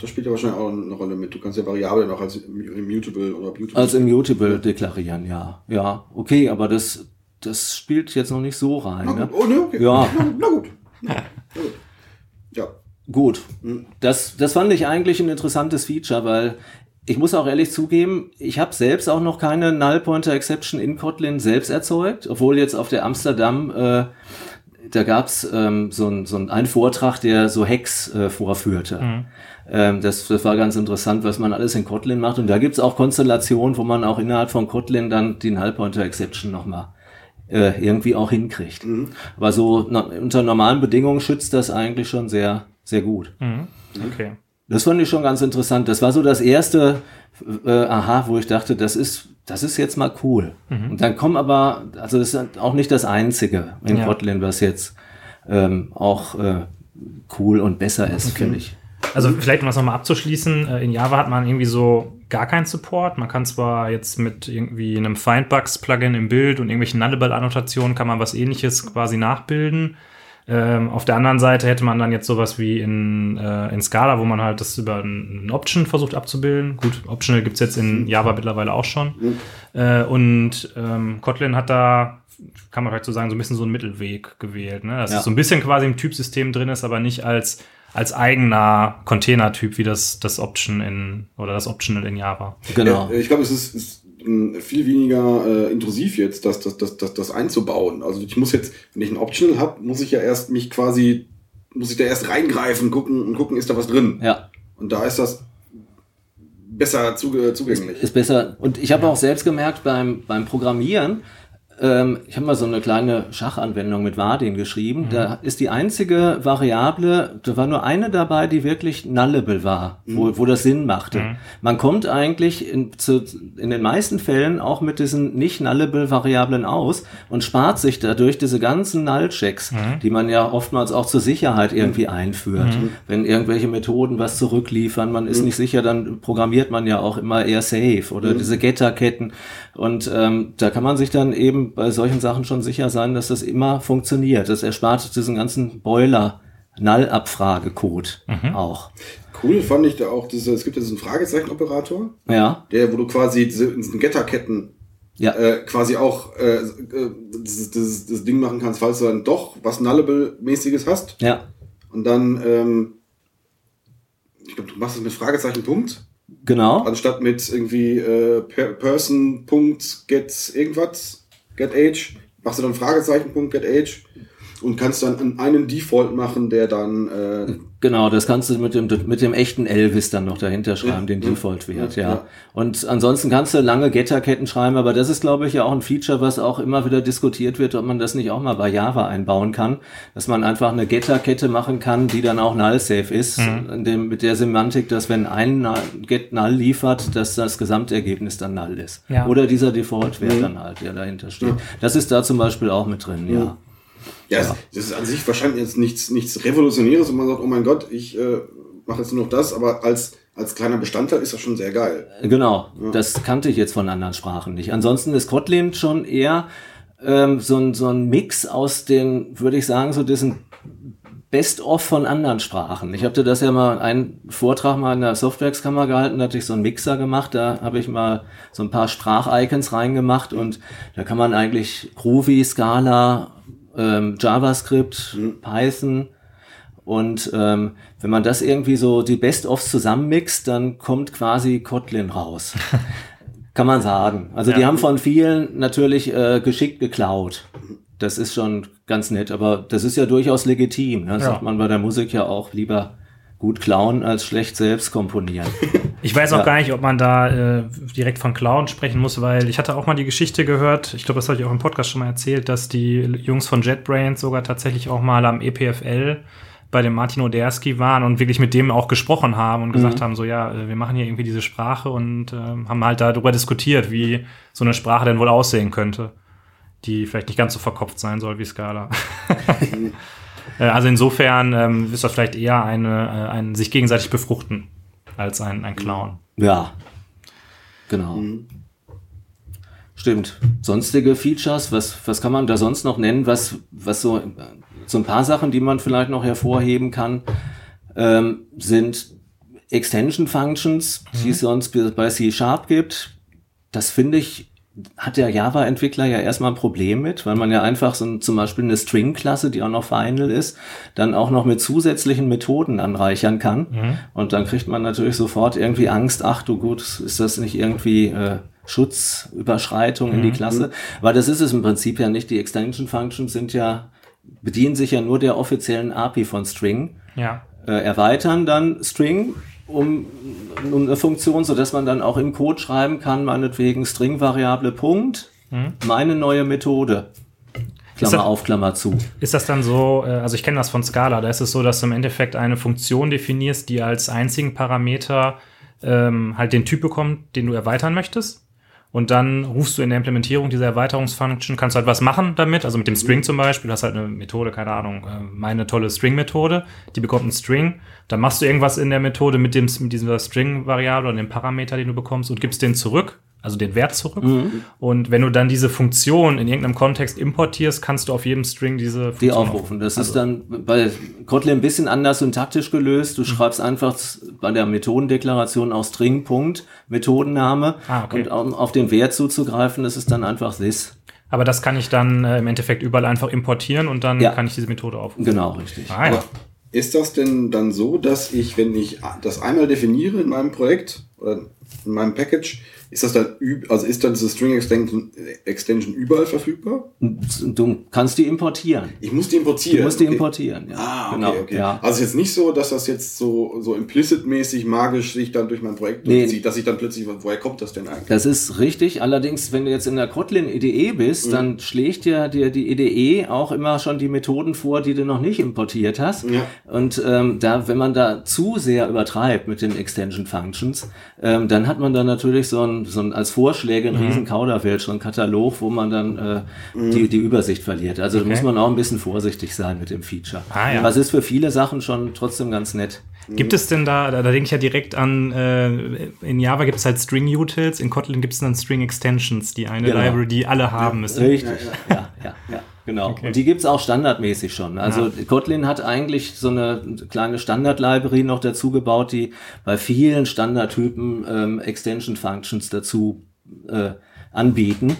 Das spielt ja wahrscheinlich auch eine Rolle mit. Du kannst ja Variablen auch als immutable oder mutable. Als immutable deklarieren, ja. Ja, okay, aber das, das spielt jetzt noch nicht so rein. na Ne? Oh, ne, okay. Ja. Na, [LAUGHS] na gut. Na, na gut. [LAUGHS] Gut. Das, das fand ich eigentlich ein interessantes Feature, weil ich muss auch ehrlich zugeben, ich habe selbst auch noch keine Null Pointer Exception in Kotlin selbst erzeugt, obwohl jetzt auf der Amsterdam äh, da gab's ähm, so, ein, so ein, einen Vortrag, der so Hacks äh, vorführte. Ähm, das, das war ganz interessant, was man alles in Kotlin macht. Und da gibt's auch Konstellationen, wo man auch innerhalb von Kotlin dann die Null Pointer Exception nochmal äh, irgendwie auch hinkriegt. Aber so na, unter normalen Bedingungen schützt das eigentlich schon sehr, sehr gut. Okay. Das fand ich schon ganz interessant. Das war so das erste äh, Aha, wo ich dachte, das ist, das ist jetzt mal cool. Und dann kommen aber, also das ist auch nicht das einzige in Ja. Kotlin, was jetzt ähm, auch äh, cool und besser ist, finde ich. Also vielleicht um das nochmal abzuschließen, äh, in Java hat man irgendwie so gar keinen Support. Man kann zwar jetzt mit irgendwie einem Findbugs-Plugin im Bild und irgendwelchen Nullable-Annotationen kann man was ähnliches quasi nachbilden. Ähm, auf der anderen Seite hätte man dann jetzt sowas wie in, äh, in Scala, wo man halt das über ein, Option versucht abzubilden. Gut, Optional gibt's jetzt in Java mittlerweile auch schon. Äh, und ähm, Kotlin hat da, kann man vielleicht so sagen, so ein bisschen so einen Mittelweg gewählt. Ne? Dass Ja. es so ein bisschen quasi im Typsystem drin ist, aber nicht als, als eigener Containertyp wie das, das Option in oder das Optional in Java. Genau. Äh, Ich glaube, es ist, ist viel weniger äh, intrusiv jetzt, das, das, das, das, das einzubauen. Also ich muss jetzt, wenn ich ein Optional habe, muss ich ja erst mich quasi, muss ich da erst reingreifen, gucken und gucken, ist da was drin. Ja. Und da ist das besser zuge zugänglich. ist besser. Und ich habe auch selbst gemerkt beim, beim Programmieren, ähm, ich habe mal so eine kleine Schachanwendung mit Vardin geschrieben. Da ist die einzige Variable, da war nur eine dabei, die wirklich nullable war, wo, wo das Sinn machte. Man kommt eigentlich in, zu, in den meisten Fällen auch mit diesen nicht nullable Variablen aus und spart sich dadurch diese ganzen Null-Checks, die man ja oftmals auch zur Sicherheit irgendwie einführt. Wenn irgendwelche Methoden was zurückliefern, man ist nicht sicher, dann programmiert man ja auch immer eher safe oder diese Getter-Ketten. Und ähm, da kann man sich dann eben bei solchen Sachen schon sicher sein, dass das immer funktioniert. Das erspart diesen ganzen Boiler. Null-Abfragecode auch. Cool fand ich da auch, diese, es gibt ja diesen Fragezeichen-Operator, Ja, der, wo du quasi diese, diesen Getterketten ja, äh, quasi auch äh, dieses, dieses, das Ding machen kannst, falls du dann doch was Nullable-mäßiges hast. ja, Und dann, ähm, ich glaube, du machst es mit Fragezeichen Punkt, genau. anstatt mit irgendwie äh, per Person Punkt get irgendwas, get age, machst du dann Fragezeichen Punkt get age und kannst dann an- einen Default machen, der dann äh, Genau, das kannst du mit dem, mit dem echten Elvis dann noch dahinter schreiben, Ja, den ja, Default-Wert, ja, ja, ja. Und ansonsten kannst du lange Getter-Ketten schreiben, aber das ist, glaube ich, ja auch ein Feature, was auch immer wieder diskutiert wird, ob man das nicht auch mal bei Java einbauen kann, dass man einfach eine Getter-Kette machen kann, die dann auch null-safe ist, in dem, mit der Semantik, dass wenn ein Null- Get Null liefert, dass das Gesamtergebnis dann Null ist. Ja. Oder dieser Default-Wert dann halt, der dahinter steht. Das ist da zum Beispiel auch mit drin, ja. Ja, es- das ist an sich wahrscheinlich jetzt nichts, nichts Revolutionäres und man sagt, oh mein Gott, ich äh, mache jetzt nur noch das, aber als, als kleiner Bestandteil ist das schon sehr geil. Genau, das kannte ich jetzt von anderen Sprachen nicht. Ansonsten ist Kotlin schon eher ähm, so, ein, so ein Mix aus den, würde ich sagen, so diesen Best-of von anderen Sprachen. Ich hatte das ja mal einen Vortrag mal in der Softworks-Kammer gehalten, da hatte ich so einen Mixer gemacht, da habe ich mal so ein paar Sprach-Icons reingemacht und da kann man eigentlich Groovy, Scala, ähm, JavaScript, Python und ähm, wenn man das irgendwie so die Best-ofs zusammenmixt, dann kommt quasi Kotlin raus. [LAUGHS] Kann man sagen. Also die Ja. haben von vielen natürlich äh, geschickt geklaut. Das ist schon ganz nett, aber das ist ja durchaus legitim. Ne? Das Ja. sagt man bei der Musik ja auch lieber gut klauen als schlecht selbst komponieren. [LAUGHS] Ich weiß auch Ja. gar nicht, ob man da äh, direkt von Clown sprechen muss, weil ich hatte auch mal die Geschichte gehört, ich glaube, das hatte ich auch im Podcast schon mal erzählt, dass die Jungs von JetBrains sogar tatsächlich auch mal am EPFL bei dem Martin Oderski waren und wirklich mit dem auch gesprochen haben und gesagt haben, so ja, äh, wir machen hier irgendwie diese Sprache und ähm, haben halt darüber diskutiert, wie so eine Sprache denn wohl aussehen könnte, die vielleicht nicht ganz so verkopft sein soll wie Scala. [LAUGHS] [LAUGHS] Äh, also insofern ähm, ist das vielleicht eher eine, äh, ein sich gegenseitig befruchten als ein, ein Clown. Ja, genau. Stimmt. Sonstige Features, was, was kann man da sonst noch nennen? Was, was so, so ein paar Sachen, die man vielleicht noch hervorheben kann, ähm, sind Extension Functions, die es sonst bei C Sharp gibt. Das finde ich, hat der Java-Entwickler ja erstmal ein Problem mit, weil man ja einfach so ein, zum Beispiel eine String-Klasse, die auch noch final ist, dann auch noch mit zusätzlichen Methoden anreichern kann. Und dann kriegt man natürlich sofort irgendwie Angst, ach du gut, ist das nicht irgendwie äh, Schutzüberschreitung in die Klasse? Weil das ist es im Prinzip ja nicht. Die Extension Functions sind ja, bedienen sich ja nur der offiziellen API von String Ja. äh, erweitern dann String um, um eine Funktion, so dass man dann auch im Code schreiben kann, meinetwegen String-Variable Punkt, meine neue Methode. Klammer das- auf, Klammer zu. Ist das dann so, äh, also ich kenne das von Scala, da ist es so, dass du im Endeffekt eine Funktion definierst, die als einzigen Parameter ähm, halt den Typ bekommt, den du erweitern möchtest. Und dann rufst du in der Implementierung dieser Erweiterungsfunction, kannst du halt was machen damit, also mit dem String zum Beispiel, hast halt eine Methode, keine Ahnung, äh, meine tolle String-Methode, die bekommt einen String, dann machst du irgendwas in der Methode mit, dem, mit dieser String-Variable oder dem Parameter, den du bekommst und gibst den zurück, also den Wert zurück. Und wenn du dann diese Funktion in irgendeinem Kontext importierst, kannst du auf jedem String diese Die Funktion aufrufen. Das ist also- dann bei Kotlin ein bisschen anders syntaktisch gelöst. Du Mhm. schreibst einfach bei der Methodendeklaration auch String, Punkt, Methodenname. Ah, okay. Und um auf den Wert zuzugreifen, das ist dann einfach this. Aber das kann ich dann äh, im Endeffekt überall einfach importieren und dann Ja. kann ich diese Methode aufrufen. Genau, richtig. Ah, ja. Aber ist das denn dann so, dass ich, wenn ich das einmal definiere in meinem Projekt oder in meinem Package, ist das dann, also ist dann diese String Extension, Extension überall verfügbar? Du kannst die importieren. Ich muss die importieren. Du musst die okay. importieren. Ja, Ah, okay, genau. okay. Ja. Also jetzt nicht so, dass das jetzt so, so implicit-mäßig, magisch sich dann durch mein Projekt Nee. durchzieht, dass ich dann plötzlich, woher kommt das denn eigentlich? Das ist richtig. Allerdings, wenn du jetzt in der Kotlin IDE Mhm. bist, dann schlägt dir, dir die IDE auch immer schon die Methoden vor, die du noch nicht importiert hast. Ja. Und ähm, da, wenn man da zu sehr übertreibt mit den Extension Functions, ähm, dann hat man da natürlich so ein, so ein als Vorschläge Mhm. einen riesen Kauderwelsch, so ein Katalog, wo man dann äh, die, die Übersicht verliert. Also da muss man auch ein bisschen vorsichtig sein mit dem Feature. Ah, ja. Was ist für viele Sachen schon trotzdem ganz nett. Gibt es denn da, da, da denke ich ja direkt an, äh, in Java gibt es halt String Utils, in Kotlin gibt es dann String Extensions, die eine Genau. Library, die alle haben müssen. Richtig, ja, ja, ja, genau. Und die gibt's auch standardmäßig schon. Also Kotlin hat eigentlich so eine kleine Standard-Library noch dazu gebaut, die bei vielen Standardtypen ähm, Extension Functions dazu äh, anbieten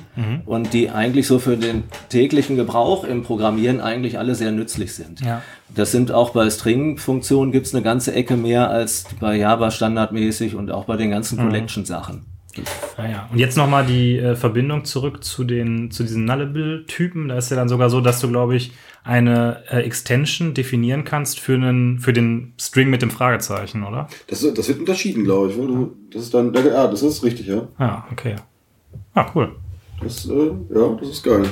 und die eigentlich so für den täglichen Gebrauch im Programmieren eigentlich alle sehr nützlich sind. Ja. Das sind auch bei String-Funktionen gibt's eine ganze Ecke mehr als bei Java standardmäßig und auch bei den ganzen Collection-Sachen. Ah, ja. Und jetzt nochmal die äh, Verbindung zurück zu den, zu diesen Nullable-Typen. Da ist ja dann sogar so, dass du, glaube ich, eine äh, Extension definieren kannst für einen, für den String mit dem Fragezeichen, oder? Das, das wird unterschieden, glaube ich. weil Du, das ist dann, ja, das ist richtig, ja. Ah, okay. Ah, cool. Das, äh, ja, das ist geil.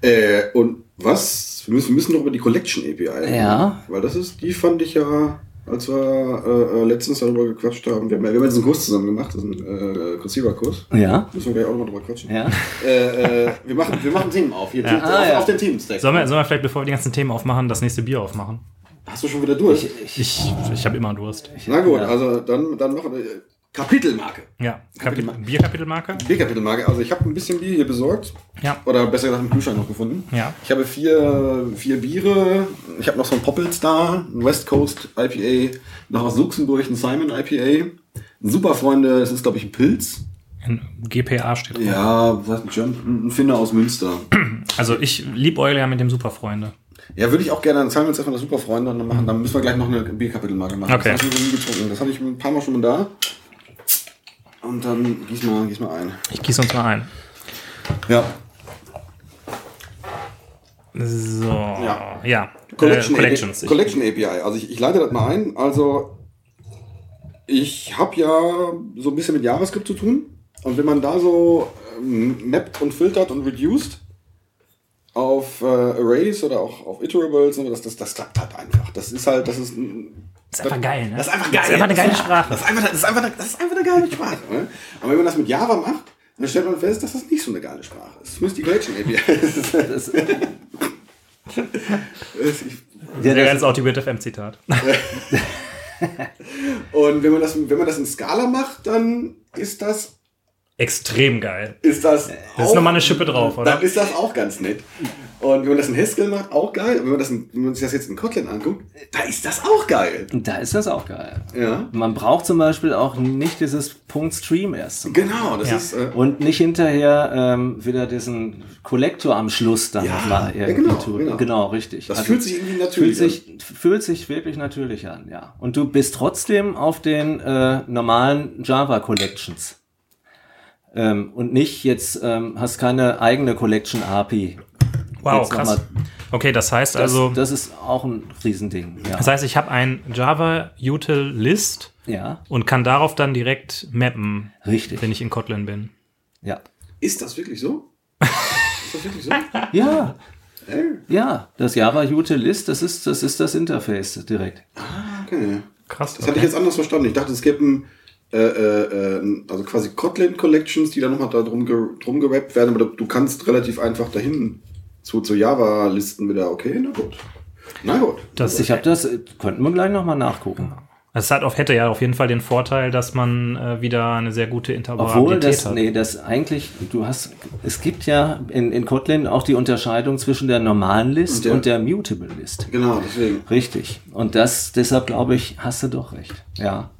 Äh, und was? Wir müssen, wir müssen noch über die Collection API. Ja. Weil das ist, die fand ich ja, als wir äh, äh, letztens darüber gequatscht haben. Wir haben, ja- wir haben jetzt einen Kurs zusammen gemacht, das ist ein äh, Conceiver-Kurs. Ja, Müssen wir gleich auch noch drüber quatschen. ja. Äh, äh, wir, machen, wir machen Themen auf. Hier, Ja. auf, Ah, ja. auf den Themenstack. Sollen wir, sollen wir vielleicht, bevor wir die ganzen Themen aufmachen, das nächste Bier aufmachen? Hast du schon wieder durch? Ich, Ich, ich habe immer Durst. Na gut, Ja. also dann, dann machen wir Kapitelmarke. Ja, Kapitel, Kapitel- Bierkapitelmarke? Bierkapitelmarke. Also ich habe ein bisschen Bier hier besorgt. Ja. Oder besser gesagt im Kühlschrank noch gefunden. Ja. Ich habe vier, vier Biere. Ich habe noch so ein Poppels da, ein West Coast IPA, noch aus Luxemburg ein Simon IPA. Ein Super Freunde, das ist glaube ich ein Pilz. In GPA steht drauf. Ja, was ein German- ein Finner aus Münster. Also ich liebäugle ja mit dem Superfreunde. Ja, würde ich auch gerne. Dann zahlen wir uns erstmal das Super Freunde und dann machen. Dann müssen wir gleich noch eine Bierkapitelmarke machen. Okay. Das. Das habe ich ein paar Mal schon mal da. Und dann gieß mal, gieß mal ein. Ich gieße uns mal ein. Ja. So, ja. Ja. Collection, äh, Collections. API, Collection API. Also ich, ich leite das mal ein. Also ich habe ja so ein bisschen mit JavaScript zu tun. Und wenn man da so ähm, mappt und filtert und reduced auf äh, Arrays oder auch auf Iterables, das, das, das klappt halt einfach. Das ist halt, das ist ein Das ist einfach geil, ne? Das ist einfach geil. Das ist einfach eine geile Sprache. Das ist einfach, das ist einfach, das ist einfach eine geile Sprache. Ne? Aber wenn man das mit Java macht, dann stellt man fest, dass das nicht so eine geile Sprache ist. Zumindest die Collection API. [LAUGHS] Das ist- [LAUGHS] das, das- ich- ja, Sehr geiles Autobit FM Zitat. [LAUGHS] Und wenn man das, wenn man das in Scala macht, dann ist das Extrem geil. ist das, Das ist nochmal eine Schippe drauf, oder? Dann ist das auch ganz nett. Und wenn man das in Haskell macht, auch geil. Und wenn man, das in, wenn man sich das jetzt in Kotlin anguckt, da ist das auch geil. da ist das auch geil. Ja. Man braucht zum Beispiel auch nicht dieses Punkt Stream erst. Genau, das Ja. ist. Äh, Und nicht hinterher ähm, wieder diesen Kollektor am Schluss dann Ja, nochmal ja, irgendwie genau, tun. genau. Genau, richtig. Also Das fühlt sich irgendwie natürlich fühlt sich, fühlt sich wirklich natürlich an, ja. Und du bist trotzdem auf den äh, normalen Java Collections. Ähm, und nicht jetzt hast hast keine eigene Collection API. Wow, krass. Okay, das heißt Das, also, das ist auch ein Riesending. Ja. das heißt, ich habe ein Java Util List ja, und kann darauf dann direkt mappen, richtig. wenn ich in Kotlin bin. Ja. ist das wirklich so? ist das wirklich so? Ja, ja. Das Java Utilist, das ist, das ist das Interface direkt. okay. Krass. Das hatte ich jetzt anders verstanden. Ich dachte, es gäbe ein, äh, äh, äh, also quasi Kotlin Collections, die dann nochmal da drum, ge drum gerappt werden, aber du, du kannst relativ einfach dahin zu, zu Java-Listen wieder, okay, na gut. Na gut. Das, Ich habe das, könnten wir gleich nochmal nachgucken. es hat auf, hätte ja auf jeden Fall den Vorteil, dass man äh, wieder eine sehr gute Obwohl Interoperabilität das, hat. nee, das eigentlich, du hast, es gibt ja in, in Kotlin auch die Unterscheidung zwischen der normalen List Und und der- der, Mutable List. Genau, deswegen. Richtig. Und das, deshalb glaube ich, hast du doch recht. Ja.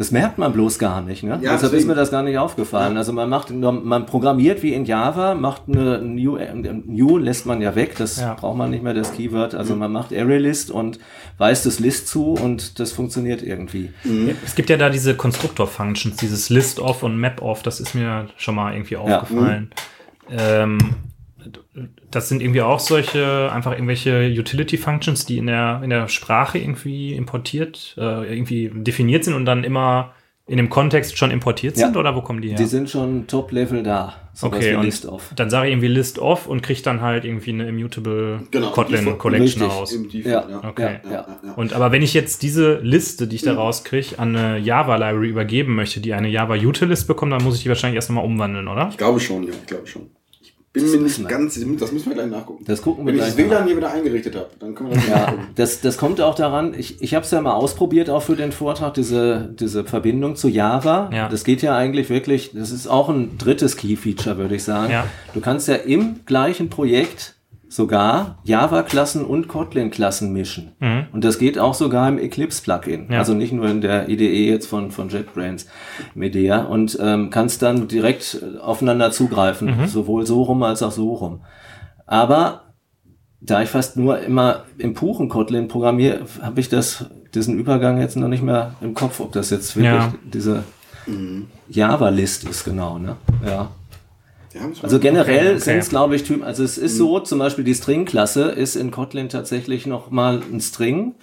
Das merkt man bloß gar nicht, ne? Ja, Deshalb deswegen. ist mir das gar nicht aufgefallen. Also man macht, man programmiert wie in Java, macht eine New, äh, New lässt man ja weg, das Ja. braucht man nicht mehr, das Keyword. Also man macht ArrayList und weist das List zu und das funktioniert irgendwie. Ja, Es gibt ja da diese Konstruktor-Functions, dieses List-Off und Map-Off, das ist mir schon mal irgendwie aufgefallen. Ähm, das sind irgendwie auch solche, einfach irgendwelche Utility-Functions, die in der, in der Sprache irgendwie importiert, äh, irgendwie definiert sind und dann immer in dem Kontext schon importiert Ja. sind, oder wo kommen die her? Die sind schon Top-Level da. Sowas okay, wie und List off. dann sage ich irgendwie List-Off und kriege dann halt irgendwie eine immutable Genau, Kotlin Default- Collection richtig. aus. Im Default, Ja, ja. Okay. ja, ja. ja. Und aber wenn ich jetzt diese Liste, die ich da rauskriege, an eine Java-Library übergeben möchte, die eine Java-Utilist bekommt, dann muss ich die wahrscheinlich erst nochmal umwandeln, oder? Ich glaube schon, ja, ich glaube schon. Ich bin mir nicht ganz, das müssen wir gleich nachgucken. Das gucken wir Wenn ich gleich das nach. WLAN hier wieder eingerichtet habe, dann können wir das Ja, nachgucken. das, das kommt auch daran, ich, ich habe es ja mal ausprobiert, auch für den Vortrag, diese, diese Verbindung zu Java. Ja. Das geht ja eigentlich wirklich, das ist auch ein drittes Key-Feature, würde ich sagen. Ja. Du kannst ja im gleichen Projekt sogar Java-Klassen und Kotlin-Klassen mischen. Und das geht auch sogar im Eclipse-Plugin. Mhm. Ja. Also nicht nur in der IDE jetzt von, von JetBrains Medea. Und ähm, kannst dann direkt äh, aufeinander zugreifen, Mhm. sowohl so rum als auch so rum. Aber da ich fast nur immer im puren Kotlin programmiere, habe ich das, diesen Übergang jetzt noch nicht mehr im Kopf, ob das jetzt wirklich Ja. diese Java-List ist, genau, ne? Ja. Also generell Okay, okay. sind es, glaube ich, Typen, also es ist so, zum Beispiel die String-Klasse ist in Kotlin tatsächlich nochmal ein String,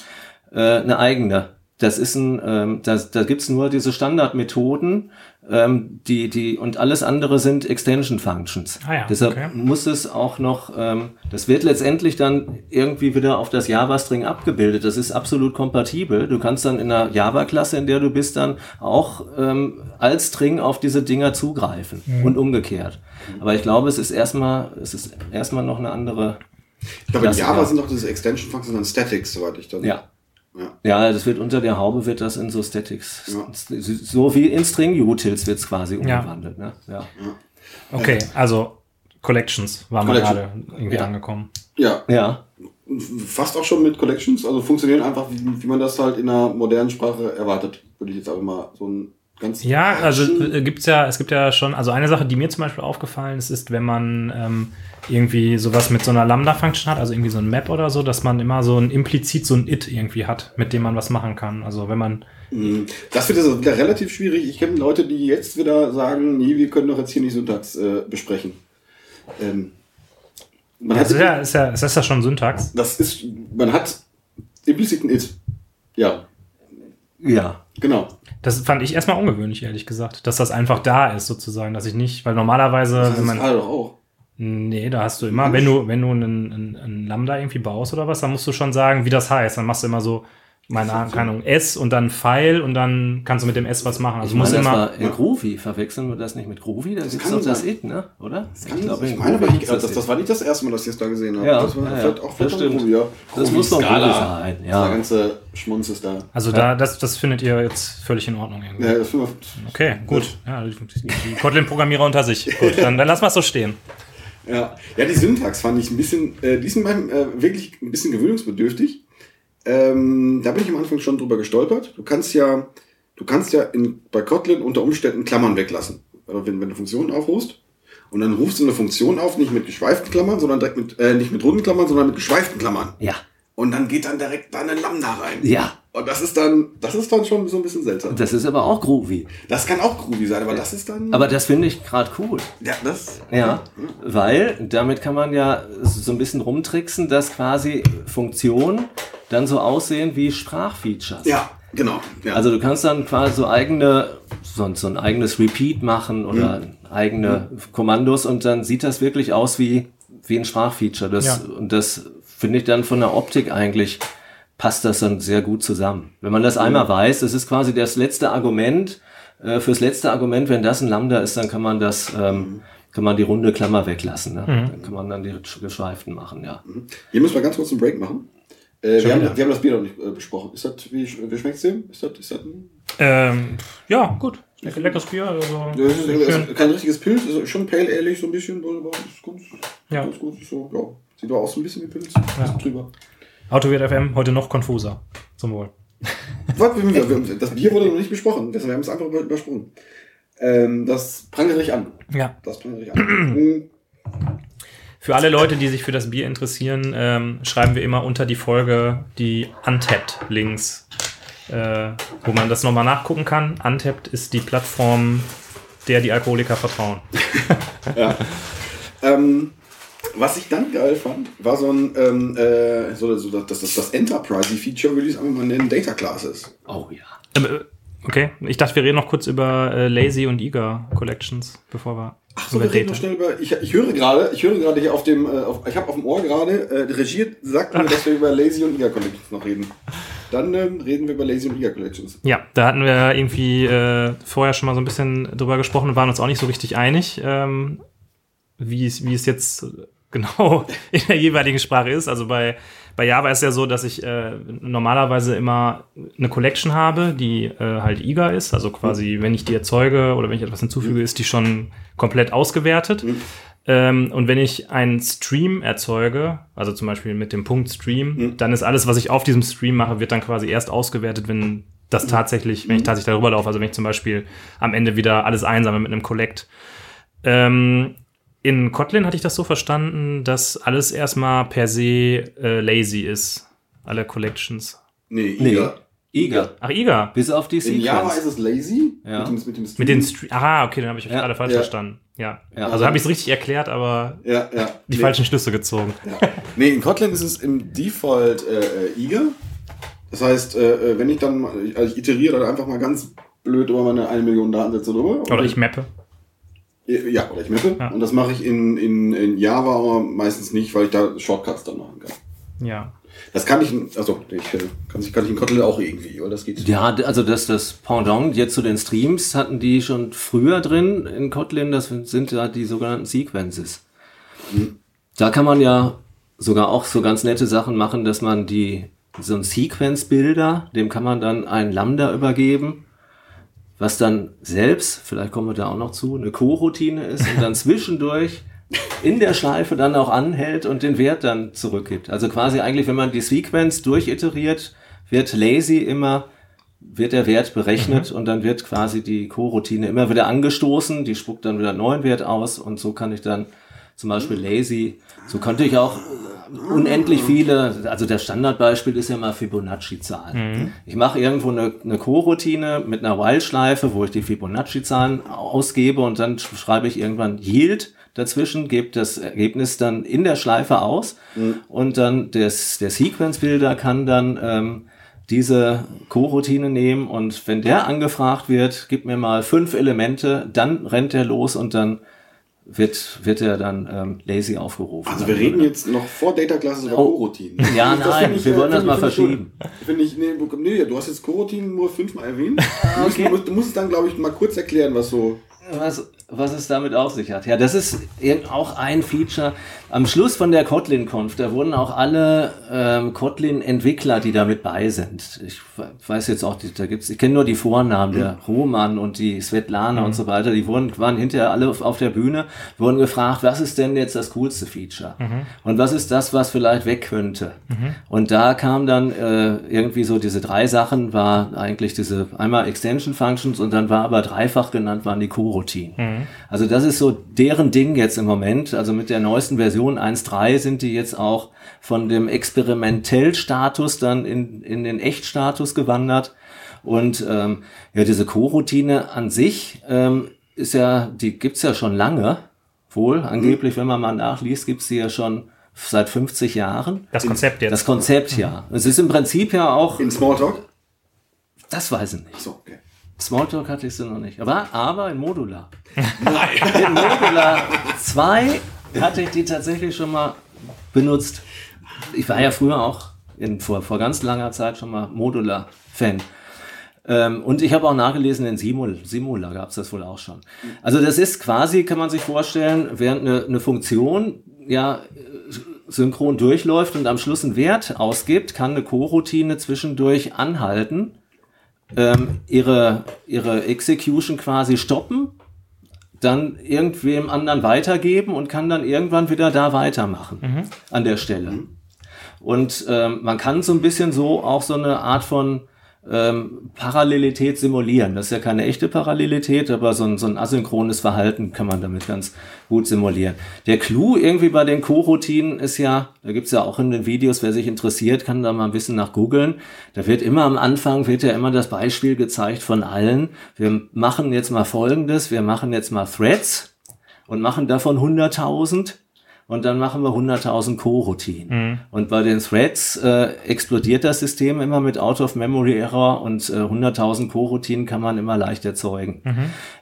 äh, eine eigene. Das ist ein, ähm, da, da gibt's nur diese Standardmethoden, ähm, die, die, und alles andere sind Extension Functions. Ah ja, Deshalb okay. muss es auch noch, ähm, das wird letztendlich dann irgendwie wieder auf das Java-String abgebildet. Das ist absolut kompatibel. Du kannst dann in einer Java-Klasse, in der du bist, dann auch ähm, als String auf diese Dinger zugreifen Mhm. und umgekehrt. Aber ich glaube, es ist erstmal, es ist erstmal noch eine andere Ich glaube, in. Java sind doch diese Extension Functions dann Statics, soweit ich dann. Ja. Ja. Ja, das wird unter der Haube wird das in so Statics, Ja. so wie in String Utils wird es quasi Ja. umgewandelt. Ne? Ja. Okay, also Collections waren wir gerade irgendwie Ja. angekommen. Ja, ja, fast auch schon mit Collections, also funktionieren einfach, wie, wie man das halt in einer modernen Sprache erwartet, würde ich jetzt aber mal so ein ganz. Ja, also äh, gibt's ja, es gibt ja schon, also eine Sache, die mir zum Beispiel aufgefallen ist, ist, wenn man ähm, irgendwie sowas mit so einer Lambda-Function hat, also irgendwie so ein Map oder so, dass man immer so ein implizit so ein It irgendwie hat, mit dem man was machen kann. Also wenn man, Mhm. Das wird also wieder relativ schwierig. Ich kenne Leute, die jetzt wieder sagen, nee, wir können doch jetzt hier nicht Syntax äh, besprechen. Ähm, man das hat, ist ja, ist ja, ist das ja schon Syntax. das ist, man hat implizit ein It. Ja, ja. genau. Das fand ich erstmal ungewöhnlich, ehrlich gesagt, dass das einfach da ist, sozusagen, dass ich nicht, weil normalerweise, Das wenn ist man. gerade doch auch. Nee, da hast du immer, wenn du, wenn du einen, einen, einen Lambda irgendwie baust oder was, dann musst du schon sagen, wie das heißt. Dann machst du immer so, meine Ahnung, S und dann Pfeil und dann kannst du mit dem S was machen. Also Ich du musst meine, das immer. war in Groovy. Verwechseln wir das nicht mit Groovy? Das, ist kann doch das. It, ne? Oder? Kann glaube, ich in meine, aber ich, das, das das war nicht das erste Mal, dass ich es da gesehen habe. Ja, das war ja, ja. vielleicht auch Das stimmt. Groovy, ja. Das Groovy, muss doch. Groovy sein, ja. Der ganze Schmunz ist da. Also da, das, das findet ihr jetzt völlig in Ordnung irgendwie. Ja, das wir- Okay, gut. Ja, die, die Kotlin-Programmierer unter sich. Gut, dann, dann lass mal so stehen. Ja, ja die Syntax fand ich ein bisschen, äh, die sind beim, äh, wirklich ein bisschen gewöhnungsbedürftig. Ähm, da bin ich am Anfang schon drüber gestolpert. Du kannst ja, du kannst ja in, bei Kotlin unter Umständen Klammern weglassen. Wenn, wenn du Funktionen aufrufst und dann rufst du eine Funktion auf, nicht mit geschweiften Klammern, sondern direkt mit, äh, nicht mit runden Klammern, sondern mit geschweiften Klammern. Ja. Und dann geht dann direkt da eine Lambda rein. Ja. Und das ist dann, das ist dann schon so ein bisschen seltsam. Das ist aber auch Groovy. Das kann auch groovy sein, aber das ist dann. Aber das finde ich gerade cool. ja, das. Ja, weil damit kann man ja so ein bisschen rumtricksen, dass quasi Funktionen dann so aussehen wie Sprachfeatures. Ja, genau. Ja. Also du kannst dann quasi so eigene, so, so ein eigenes Repeat machen oder eigene Kommandos und dann sieht das wirklich aus wie, wie ein Sprachfeature. Das, Ja. Und das finde ich dann von der Optik eigentlich passt das dann sehr gut zusammen. Wenn man das einmal weiß, das ist quasi das letzte Argument, äh, fürs letzte Argument, wenn das ein Lambda ist, dann kann man das, ähm, kann man die runde Klammer weglassen. Ne? Dann kann man dann die geschweiften machen, ja. Hier müssen wir ganz kurz einen Break machen. Äh, wir, haben, wir haben das Bier noch nicht äh, besprochen. Ist das, wie, wie schmeckt's dem? Ist das, ist das ein, Ähm, ja, gut. Lecker, leckeres Bier. Also, ja, das ist, ist kein richtiges Pilz, ist schon pale ehrlich, so ein bisschen. Aber ist ganz, Ja. ganz gut. So, ja. Sieht doch aus so ein bisschen wie Pilz. Bisschen drüber. Autowert FM heute noch konfuser. Zum Wohl. Das Bier wurde noch nicht besprochen. Wir haben es einfach über- übersprungen. Ähm, das prangere ich an. Ja. Das prangere ich an. Für alle Leute, die sich für das Bier interessieren, ähm, schreiben wir immer unter die Folge die Untapped-Links, äh, wo man das nochmal nachgucken kann. Untapped ist die Plattform, der die Alkoholiker vertrauen. Ähm, was ich dann geil fand, war so ein, ähm, äh, so, so das, das, das Enterprise-Feature, würde ich es einfach mal nennen, Data Classes. Oh ja. Ähm, äh, okay, ich dachte, wir reden noch kurz über äh, Lazy und Eager Collections, bevor wir Ach so, wir reden noch schnell über. Ich, ich höre gerade, ich höre gerade hier auf dem, äh, auf, ich habe auf dem Ohr gerade, äh, Regie sagt mir, dass wir über Lazy und Eager Collections noch reden. Dann ähm, reden wir über Lazy und Eager Collections. Ja, da hatten wir irgendwie äh, vorher schon mal so ein bisschen drüber gesprochen und waren uns auch nicht so richtig einig, ähm, wie, es, wie es jetzt genau [LAUGHS] in der jeweiligen Sprache ist. Also bei, bei Java ist ja so, dass ich äh, normalerweise immer eine Collection habe, die äh, halt eager ist. Also quasi, wenn ich die erzeuge oder wenn ich etwas hinzufüge, ist die schon komplett ausgewertet. Ähm, und wenn ich einen Stream erzeuge, also zum Beispiel mit dem Punkt Stream, dann ist alles, was ich auf diesem Stream mache, wird dann quasi erst ausgewertet, wenn das tatsächlich, wenn ich tatsächlich darüber laufe. Also wenn ich zum Beispiel am Ende wieder alles einsammle mit einem Collect. Ähm, in Kotlin hatte ich das so verstanden, dass alles erstmal per se äh, lazy ist. Alle Collections. Nee, Nee. Eager. Eager. Ach, eager. Bis auf die In Java ist Sequence. es Lazy. Ja. Mit dem, mit dem Stream. Mit den Stream. Ah, okay, dann habe ich Ja. gerade falsch Ja. verstanden. Ja. Ja. Also habe ich es richtig erklärt, aber Ja, ja. die nee. falschen Schlüsse gezogen. Ja. Nee, in Kotlin ist es im Default äh, äh, Eager. Das heißt, äh, äh, wenn ich dann, mal- also ich iteriere dann einfach mal ganz blöd über meine 1 Million Datensätze drüber. Oder ich mappe. Ja, oder ich mappe. Ja. Und das mache ich in, in, in Java aber meistens nicht, weil ich da Shortcuts dann machen kann. Ja. Das kann ich, in- also ich, äh, kann, ich- kann ich in Kotlin auch irgendwie, weil das geht. Ja, also das, das Pendant jetzt zu den Streams hatten die schon früher drin in Kotlin, das sind ja die sogenannten Sequences. Da kann man ja sogar auch so ganz nette Sachen machen, dass man die, so ein Sequence-Bilder, dem kann man dann ein Lambda übergeben, was dann selbst, vielleicht kommen wir da auch noch zu, eine Co-Routine ist und dann [LAUGHS] zwischendurch in der Schleife dann auch anhält und den Wert dann zurückgibt. Also quasi eigentlich, wenn man die Sequence durchiteriert, wird lazy immer, wird der Wert berechnet und dann wird quasi die Co-Routine immer wieder angestoßen, die spuckt dann wieder einen neuen Wert aus und so kann ich dann zum Beispiel lazy, so könnte ich auch unendlich viele, also das Standardbeispiel ist ja mal Fibonacci-Zahlen. Ich mache irgendwo eine, eine Co-Routine mit einer While-Schleife, wo ich die Fibonacci-Zahlen ausgebe und dann schreibe ich irgendwann Yield dazwischen, gebe das Ergebnis dann in der Schleife aus. Und dann des, der Sequence-Builder kann dann ähm, diese Co-Routine nehmen und wenn der angefragt wird, gib mir mal fünf Elemente, dann rennt er los und dann wird, wird er dann ähm, lazy aufgerufen. Also wir reden jetzt noch vor Data Classes über Oh. Coroutinen. Ja, Das nein, ich, wir äh, wollen das mal verschieben. Finde ich, nee, nee, du hast jetzt Coroutinen nur fünfmal erwähnt. [LAUGHS] Ah, Du, musst, du musst es dann, glaube ich, mal kurz erklären, was so. Was, was es damit auf sich hat. Ja, das ist irgend- auch ein Feature. Am Schluss von der Kotlin-Conf, da wurden auch alle ähm, Kotlin-Entwickler, die damit bei sind. Ich we- weiß jetzt auch, da gibt's, ich kenne nur die Vornamen, der Roman und die Svetlana und so weiter, die wurden, waren hinterher alle auf, auf der Bühne, wurden gefragt, was ist denn jetzt das coolste Feature? Und was ist das, was vielleicht weg könnte? Und da kam dann äh, irgendwie so diese drei Sachen, war eigentlich diese einmal Extension Functions und dann war aber dreifach genannt, waren die Coroutinen. Also das ist so deren Ding jetzt im Moment. Also mit der neuesten Version 1.3 sind die jetzt auch von dem Experimentell-Status dann in, in den Echt-Status gewandert. Und ähm, ja, diese Coroutine an sich ähm, ist ja, die gibt's ja schon lange. Wohl, angeblich, wenn man mal nachliest, gibt's die ja schon seit 50 Jahren. Das Konzept jetzt. Das Konzept ja. Es ist im Prinzip ja auch, In Smalltalk? das weiß ich nicht. Achso, okay. Smalltalk hatte ich sie noch nicht. Aber, aber in Modular. [LAUGHS] in Modular 2 hatte ich die tatsächlich schon mal benutzt. Ich war ja früher auch in, vor, vor ganz langer Zeit schon mal Modular-Fan. Ähm, und ich habe auch nachgelesen, in Simul, Simula gab es das wohl auch schon. Also das ist quasi, kann man sich vorstellen, während eine, eine Funktion ja synchron durchläuft und am Schluss einen Wert ausgibt, kann eine Co-Routine zwischendurch anhalten ähm, ihre, ihre Execution quasi stoppen, dann irgendwem anderen weitergeben und kann dann irgendwann wieder da weitermachen an der Stelle. Und ähm, man kann so ein bisschen so auch so eine Art von ähm, Parallelität simulieren. Das ist ja keine echte Parallelität, aber so ein, so ein asynchrones Verhalten kann man damit ganz gut simulieren. Der Clou irgendwie bei den Co-Routinen ist ja, da gibt's ja auch in den Videos, wer sich interessiert, kann da mal ein bisschen nach googeln. Da wird immer am Anfang, wird ja immer das Beispiel gezeigt von allen. Wir machen jetzt mal Folgendes, wir machen jetzt mal Threads und machen davon 100.000 und dann machen wir 100.000 Co-Routinen. Und bei den Threads äh, explodiert das System immer mit Out-of-Memory-Error und äh, 100.000 Co-Routinen kann man immer leicht erzeugen.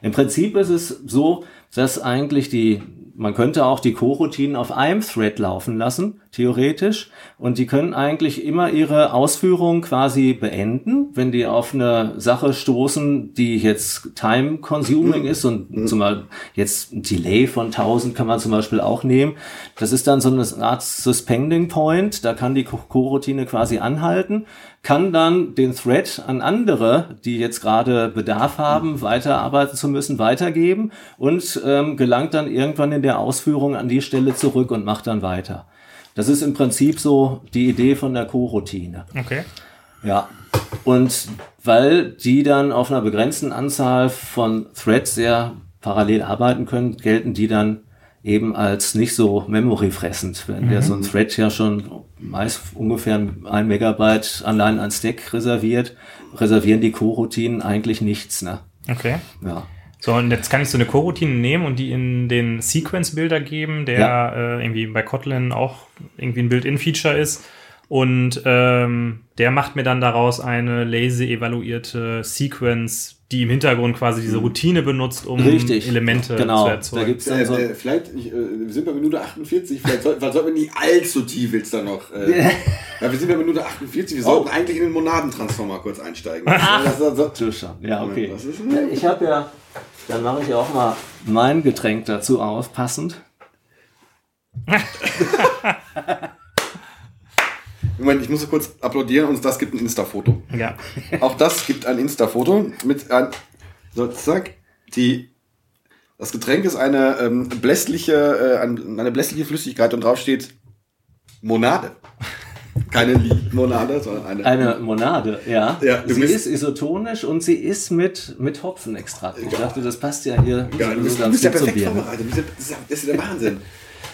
Im Prinzip ist es so, dass eigentlich die, man könnte auch die Co-Routinen auf einem Thread laufen lassen, theoretisch, und die können eigentlich immer ihre Ausführung quasi beenden, wenn die auf eine Sache stoßen, die jetzt time-consuming ist und zum Beispiel jetzt ein Delay von 1000 kann man zum Beispiel auch nehmen. Das ist dann so eine Art Suspending Point, da kann die Co- Co-Routine quasi anhalten, kann dann den Thread an andere, die jetzt gerade Bedarf haben, weiterarbeiten zu müssen, weitergeben und ähm, gelangt dann irgendwann in der Ausführung an die Stelle zurück und macht dann weiter. Das ist im Prinzip so die Idee von der Co-Routine. Okay. Ja. Und weil die dann auf einer begrenzten Anzahl von Threads sehr parallel arbeiten können, gelten die dann eben als nicht so memoryfressend. Wenn der so ein Thread ja schon meist ungefähr ein Megabyte allein an Stack reserviert, reservieren die Co-Routinen eigentlich nichts. Ne? Okay. Ja. So, und jetzt kann ich so eine Coroutine nehmen und die in den Sequence-Builder geben, der Ja. äh, irgendwie bei Kotlin auch irgendwie ein Built-in-Feature ist. Und ähm, der macht mir dann daraus eine lazy evaluierte Sequence, die im Hintergrund quasi diese Routine benutzt, um Richtig. Elemente Genau. zu Da erzeugen. gibt's dann Äh, äh, vielleicht, ich, äh, wir sind bei Minute 48, vielleicht soll, sollten wir nicht allzu tief jetzt da noch. Äh, ja, [LAUGHS] wir sind bei Minute 48, wir sollten eigentlich in den Monadentransformer kurz einsteigen. [LAUGHS] Das, das, das, Du schon. Ja, okay. Was ist Ja, ich habe ja, dann mache ich auch mal mein Getränk dazu auf, passend. [LAUGHS] Moment, ich muss so kurz applaudieren und das gibt ein Insta-Foto. Ja. Auch das gibt ein Insta-Foto mit ein, so, zack, die, das Getränk ist eine ähm, blässliche, äh, ein- eine blässliche Flüssigkeit und drauf steht Monade. Keine Limonade, sondern eine. Eine Monade, ja. Ja, sie ist isotonisch und sie ist mit, mit Hopfenextrakt. Ich dachte, das passt ja hier ja, so du, bist du bist ja perfekt Bier, ne? vorbereitet. Du bist ja- Das ist, ja, das ist ja der Wahnsinn.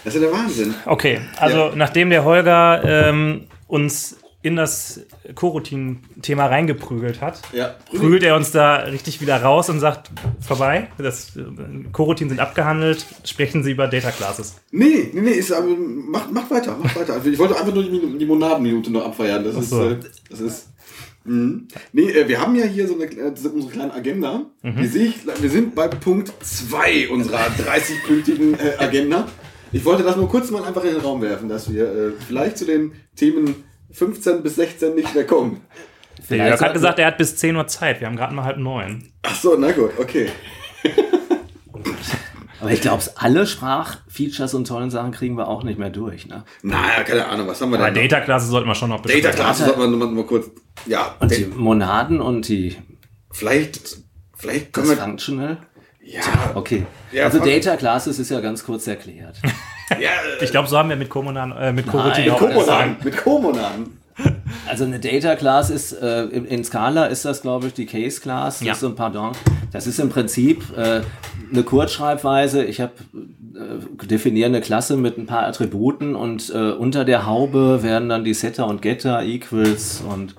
Das ist ja der Wahnsinn. Okay, also Ja. nachdem der Holger ähm, uns in das Corotin-Thema reingeprügelt hat, Ja, prügelt er uns da richtig wieder raus und sagt, vorbei, das Coroutinen sind abgehandelt, sprechen Sie über Data Classes. Nee, nee, nee, ist, aber, mach, mach weiter, mach weiter. Ich wollte einfach nur die, die Monadenminute noch abfeiern. Das Ach ist, so. äh, das ist. Mhm. Nee, äh, wir haben ja hier so eine, äh, so unsere kleine Agenda. Mhm. Sehe ich, wir sind bei Punkt 2 unserer 30-punktigen äh, Agenda. Ich wollte das nur kurz mal einfach in den Raum werfen, dass wir äh, vielleicht zu den Themen 15 bis 16 nicht mehr kommen. Der Vielleicht Jörg hat sollten- gesagt, er hat bis 10 Uhr Zeit. Wir haben gerade mal halb neun. Ach so, na gut, okay. Aber ich glaube, alle Sprachfeatures und tollen Sachen kriegen wir auch nicht mehr durch. Ne? Naja, keine Ahnung, was haben wir Aber da? Data Classes sollten wir schon noch Data besprechen. Class sollte man mal, mal kurz. Ja, Und die Monaden und die vielleicht, vielleicht können das wir. Functional. Ja, Okay. Ja, also Data Classes ist ja ganz kurz erklärt. [LAUGHS] ja, Ich glaube, so haben wir mit Komonan, äh, mit auch Komonaden, angefangen. mit Komonaden. Also eine Data Class ist, äh, in, Scala ist das, glaube ich, die Case Class. Das Ja. ist so ein Pardon. Das ist im Prinzip äh, eine Kurzschreibweise. Ich habe äh, definiere eine Klasse mit ein paar Attributen und äh, unter der Haube werden dann die Setter und Getter, Equals und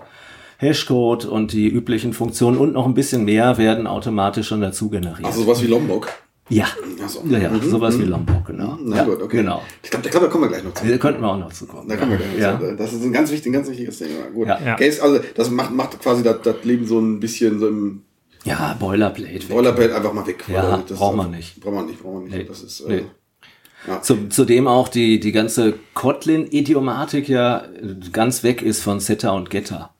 Hashcode und die üblichen Funktionen und noch ein bisschen mehr werden automatisch schon dazu generiert. Also sowas wie Lombok. Ja. So. Ja, ja, Mhm, sowas wie Lombok, genau. Na ja, gut, okay. Genau. Ich glaube, glaub, da kommen wir gleich noch zu. Da könnten wir auch noch zu kommen. Da kommen wir gleich noch Ja. zu. Das ist ein ganz, wichtig, ein ganz wichtiges Thema. Gut. Ja. Ja. Case, also das macht, macht quasi das, das Leben so ein bisschen so im Ja, Boilerplate. weg. Boilerplate einfach mal weg. Ja, das- braucht man nicht. Braucht man nicht, braucht man nicht. Nee. Das ist, äh, Nee. ja. Zu, zudem auch die, die ganze Kotlin-Idiomatik ja ganz weg ist von Setter und Getter.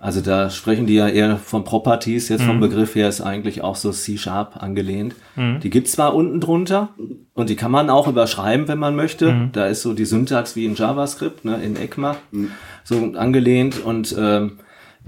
Also da sprechen die ja eher von Properties, jetzt vom Begriff her ist eigentlich auch so C-Sharp angelehnt. Die gibt's zwar unten drunter und die kann man auch überschreiben, wenn man möchte. Da ist so die Syntax wie in JavaScript, ne, in ECMA, so angelehnt und ähm,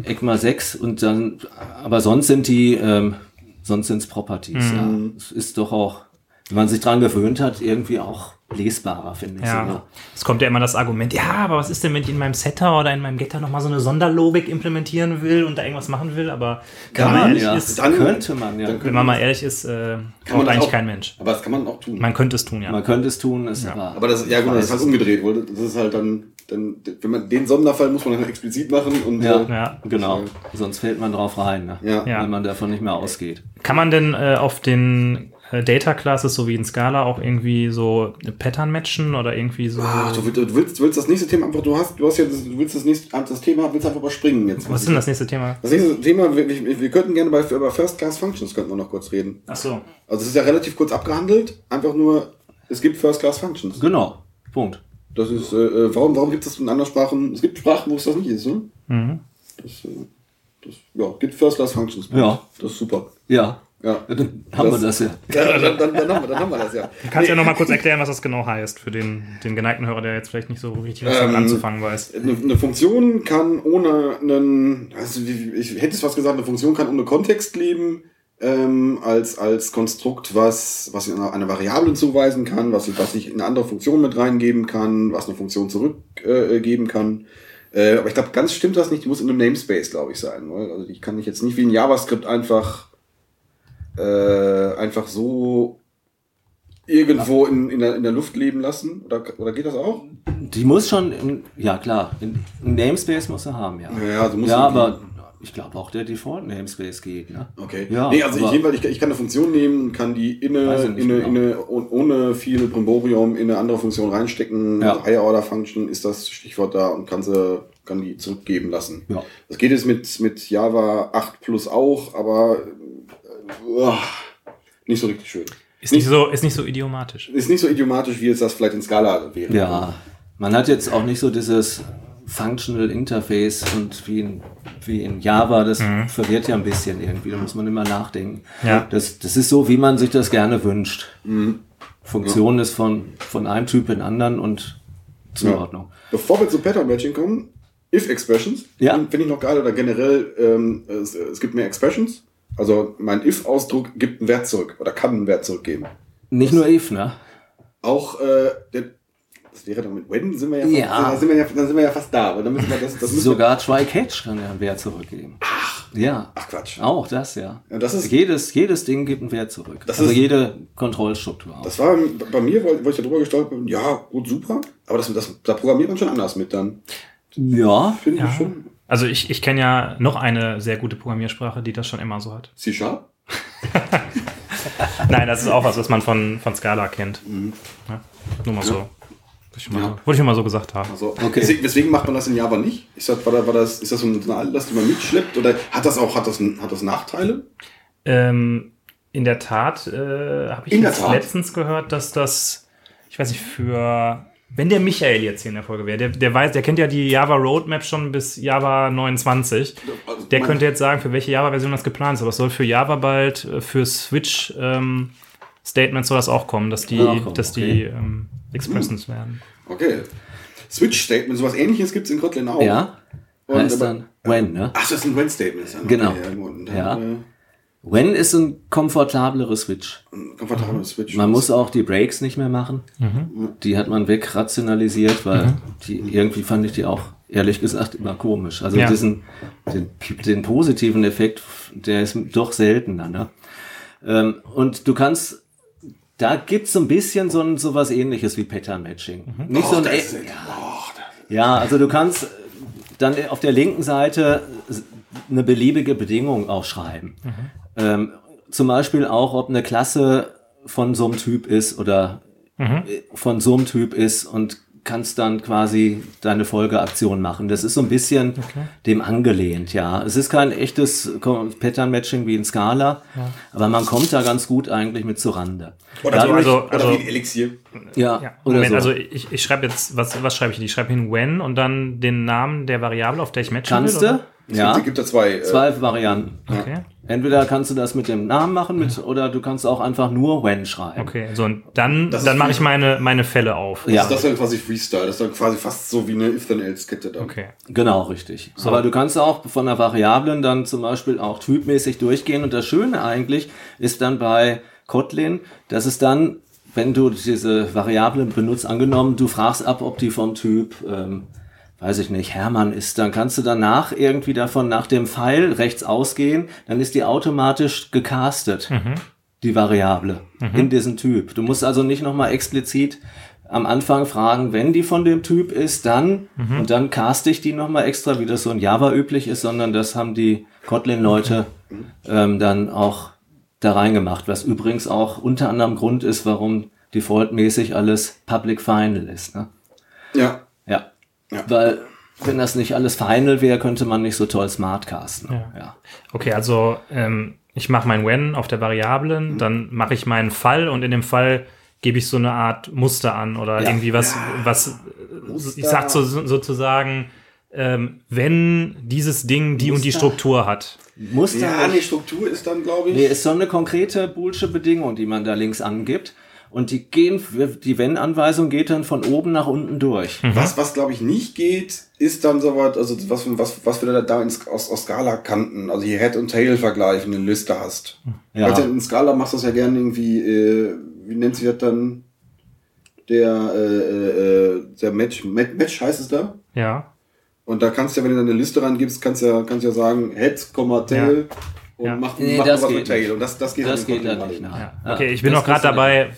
ECMA 6 und dann, aber sonst sind die, ähm, sonst sind's Properties. Ja. Es ist doch auch, wenn man sich dran gewöhnt hat, irgendwie auch lesbarer, finde ich. So? Ja, es kommt ja immer das Argument, ja, aber was ist denn, wenn ich in meinem Setter oder in meinem Getter nochmal so eine Sonderlogik implementieren will und da irgendwas machen will, aber wenn man ja. ist, Dann- könnte man, ja. dann wenn man mal ehrlich ist, äh, Kann man braucht eigentlich auch- kein Mensch. Aber das kann man auch tun. Man könnte es tun, ja. Man könnte es tun, ist aber. aber das, ja genau, das ist halt umgedreht. weil Das ist halt dann, dann, wenn man den Sonderfall muss man dann explizit machen und Ja, äh, Ja. genau. Sonst fällt man drauf rein, ne? Ja. Ja. wenn man davon nicht mehr ausgeht. Kann man denn äh, auf den Data Classes, so wie in Scala, auch irgendwie so Pattern matchen oder irgendwie so. Ach, du, willst, du, willst, willst das nächste Thema einfach, du hast, du hast ja, das, du willst das nächste, das Thema, willst einfach überspringen jetzt. was ist denn das nächste Thema? Das nächste Thema, wir, wir, wir könnten gerne bei, über First Class Functions könnten wir noch kurz reden. Ach so. Also es ist ja relativ kurz abgehandelt, einfach nur, es gibt First Class Functions. Genau. Punkt. Das ist, äh, äh, warum, warum gibt es das in anderen Sprachen? Es gibt Sprachen, wo es das nicht ist, ne? Mhm. Das, äh, das, ja, gibt First Class Functions. Ja. Das ist super. Ja. Ja. Dann haben wir das ja. Ja, dann, dann, dann, haben wir, dann haben wir das ja. Du kannst ja noch mal kurz erklären, was das genau heißt, für den, den geneigten Hörer, der jetzt vielleicht nicht so richtig was Ähm, anzufangen weiß. Eine, eine Funktion kann ohne einen, also ich hätte es fast gesagt, eine Funktion kann ohne Kontext leben, ähm, als, als Konstrukt, was, was ich einer, einer Variable zuweisen kann, was ich, was ich in eine andere Funktion mit reingeben kann, was eine Funktion zurückgeben äh, geben kann. Äh, aber ich glaube, ganz stimmt das nicht, die muss in einem Namespace, glaube ich, sein. Oder? Also ich kann mich jetzt nicht wie in JavaScript einfach, äh, einfach so irgendwo in, in, der, in der Luft leben lassen. Oder, oder geht das auch? Die muss schon, im, ja klar, in, im Namespace muss er haben, ja. Ja, musst ja, aber ich glaube auch der Default Namespace geht, ne? Okay. Ja, nee, also ich, jedenfalls, ich, ich kann eine Funktion nehmen, kann die in eine, Weiß ich nicht in eine, genau. in eine, oh- ohne viel Brimborium in eine andere Funktion reinstecken. Ja. Also Higher Order Function ist das Stichwort da und kann sie, kann die zurückgeben lassen. Ja. Das geht jetzt mit, mit Java 8 Plus auch, aber uah, nicht so richtig schön. Ist nicht so, ist nicht so idiomatisch. Ist nicht so idiomatisch, wie es das vielleicht in Scala wäre. Ja, man hat jetzt auch nicht so dieses Functional Interface und wie in, wie in Java, das verwirrt ja ein bisschen irgendwie, da muss man immer nachdenken. Ja. Das, das ist so, wie man sich das gerne wünscht. Funktion ist von, von einem Typ in anderen und Ja. Zuordnung. Bevor wir zu Pattern Matching kommen, If-Expressions. Ja. Finde ich noch geil. Oder generell, ähm, es, es gibt mehr Expressions. Also mein If-Ausdruck gibt einen Wert zurück oder kann einen Wert zurückgeben. Nicht nur if, ne? Auch äh, der, das wäre dann mit When sind wir ja, Ja. Fast, da sind wir ja, dann sind wir ja fast da. Aber dann müssen wir das, das müssen Sogar Try Catch kann ja einen Wert zurückgeben. Ach. Ja. Ach Quatsch. Auch das, ja. Ja, das ist- jedes, jedes Ding gibt einen Wert zurück. Das also ist- jede Kontrollstruktur auch. Das war bei mir, wo wo ich da drüber gestolpert bin, ja, gut, super. Aber das, das, da programmiert man schon anders mit dann. ja. Finde Ja. ich schon. Also ich, ich kenne ja noch eine sehr gute Programmiersprache, die das schon immer so hat. C-Sharp? [LAUGHS] Nein, das ist auch was, was man von, von Scala kennt. Ja, nur mal so. Wollte ich, mal Ja. so. Wollte ich mal so gesagt haben. Also, Okay. deswegen, macht man das in Java nicht. Ist das, war da, war das, ist das so eine Altlast, die man mitschleppt? Oder hat das auch hat das, hat das Nachteile? Ähm, in der Tat äh, habe ich letztens gehört, dass das, ich weiß nicht, für wenn der Michael jetzt hier in der Folge wäre, der, der weiß, der kennt ja die Java Roadmap schon bis Java 29. Also, Der könnte jetzt sagen, für welche Java-Version das geplant ist. Aber es soll für Java bald, äh, für Switch ähm, Statements soll das auch kommen, dass die, kommen, dass okay. die ähm, Expressions werden. Okay. Switch-Statement, sowas ähnliches gibt es in Kotlin auch. Ja. Und heißt aber- dann when, ne? Ach, das ist ein When-Statement. dann. Genau. Okay, ja, When ist ein komfortableres Switch. ein komfortabler Switch. Man muss auch die Breaks nicht mehr machen. Die hat man wegrationalisiert, weil die irgendwie fand ich die auch ehrlich gesagt immer komisch. Also Ja. diesen den, den positiven Effekt, der ist doch seltener. Ne? Ähm, und du kannst da gibt's so ein bisschen so ein sowas ähnliches wie Pattern Matching. Nicht so Och, ein das e- ist, das, ja, also du kannst dann auf der linken Seite eine beliebige Bedingung aufschreiben. Ähm, zum Beispiel auch, ob eine Klasse von so einem Typ ist oder äh, von so einem Typ ist und kannst dann quasi deine Folgeaktion machen. Das ist so ein bisschen dem angelehnt, ja. Es ist kein echtes Pattern-Matching wie in Scala, aber man kommt da ganz gut eigentlich mit zurande. oder, Ja, so, also- oder also- wie ein Elixier. Ja, Ja, oder Moment, so. also ich, ich schreibe jetzt, was, was schreibe ich hin? Ich schreibe hin when und dann den Namen der Variable, auf der ich matchen kannst will. du? oder? Ja, Es gibt da zwei. Äh, zwei Varianten. Okay. Entweder kannst du das mit dem Namen machen mit, oder du kannst auch einfach nur when schreiben. Okay, so und dann, Das ist dann mache ich meine, meine Fälle auf. Ja. Das ist dann quasi Freestyle. Das ist dann quasi fast so wie eine If-Then-Else-Kette dann. Okay. Genau, richtig. Aber du kannst auch von der Variablen dann zum Beispiel auch typmäßig durchgehen. Und das Schöne eigentlich ist dann bei Kotlin, dass es dann, wenn du diese Variablen benutzt, angenommen, du fragst ab, ob die vom Typ, ähm, weiß ich nicht, Hermann ist, dann kannst du danach irgendwie davon nach dem Pfeil rechts ausgehen, dann ist die automatisch gecastet, die Variable in diesen Typ. Du musst also nicht nochmal explizit am Anfang fragen, wenn die von dem Typ ist, dann und dann caste ich die nochmal extra, wie das so in Java üblich ist, sondern das haben die Kotlin-Leute ähm, dann auch da reingemacht, was übrigens auch unter anderem Grund ist, warum defaultmäßig alles Public Final ist. Ne? Ja. Ja. Ja. Weil wenn das nicht alles Final wäre, könnte man nicht so toll smart casten. Ja. ja. Okay, also ähm, ich mache mein when auf der Variablen, dann mache ich meinen Fall und in dem Fall gebe ich so eine Art Muster an oder Ja. irgendwie was, was ich sag so, sozusagen, ähm, wenn dieses Ding die und die Muster. Struktur hat. Muster Ja, die Struktur ist dann, glaube ich. Nee, ist so eine konkrete boolsche Bedingung, die man da links angibt. Und die gehen, die Wenn-Anweisung geht dann von oben nach unten durch. Was, was glaube ich nicht geht, ist dann sowas, also was, was, was wir da, da ins, aus, aus Scala kannten, also hier Head und Tail vergleichen, eine Liste hast. Ja. Du, in Scala machst du das ja gerne irgendwie, äh, wie nennt sich das dann? Der, äh, äh, der Match, Match, Match heißt es da? Ja. Und da kannst du ja, wenn du dann eine Liste reingibst, kannst du ja, kannst du ja sagen, Head, Tail und Ja. mach, Nee, mach das was geht mit Tail. nicht. Und das, das geht Das in geht Kotlin dann nicht. Nein. Ja. Okay, ich bin das noch gerade dabei,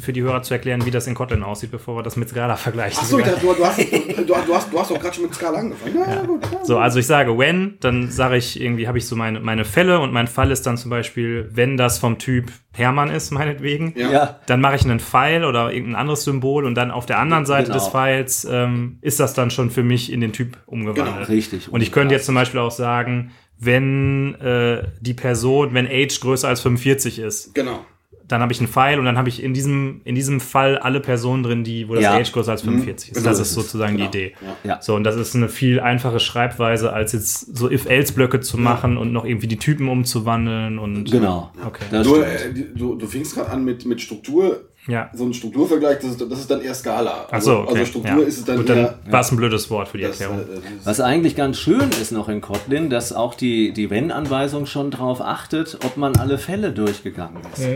für die Hörer zu erklären, wie das in Kotlin aussieht, bevor wir das mit Scala vergleichen. Achso, du, du, hast, du, [LAUGHS] du, hast, du hast doch gerade schon mit Scala angefangen. Ja, ja, gut. Ja. So, also ich sage when, dann sage ich irgendwie, habe ich so meine, meine Fälle und mein Fall ist dann zum Beispiel, wenn das vom Typ Hermann ist, [LAUGHS] meinetwegen. Ja. Ja. Dann mache ich einen Pfeil oder irgendein anderes Symbol und dann auf der anderen Seite Genau. des Pfeils ähm, ist das dann schon für mich in den Typ umgewandelt. Genau, richtig. Und ich könnte jetzt zum Beispiel auch sagen, wenn äh, die Person, wenn Age größer als 45 ist, Genau. dann habe ich einen Pfeil und dann habe ich in diesem, in diesem Fall alle Personen drin, die, wo das Ja. Age größer als 45 ist. Genau Das ist ist sozusagen Genau. die Idee. Ja. So, und das ist eine viel einfache Schreibweise, als jetzt so If-Else-Blöcke zu machen und noch irgendwie die Typen umzuwandeln und. Genau. Okay. Du, äh, du, du fingst gerade an mit, mit Struktur. Ja. so ein Strukturvergleich, das ist, das ist dann eher Skala. Ach so, okay. also Struktur ja. ist es dann Gut, dann eher. war es ein blödes Wort für die das, Erklärung. äh, Was eigentlich ganz schön ist noch in Kotlin, dass auch die, die Wenn-Anweisung schon darauf achtet, ob man alle Fälle durchgegangen ist.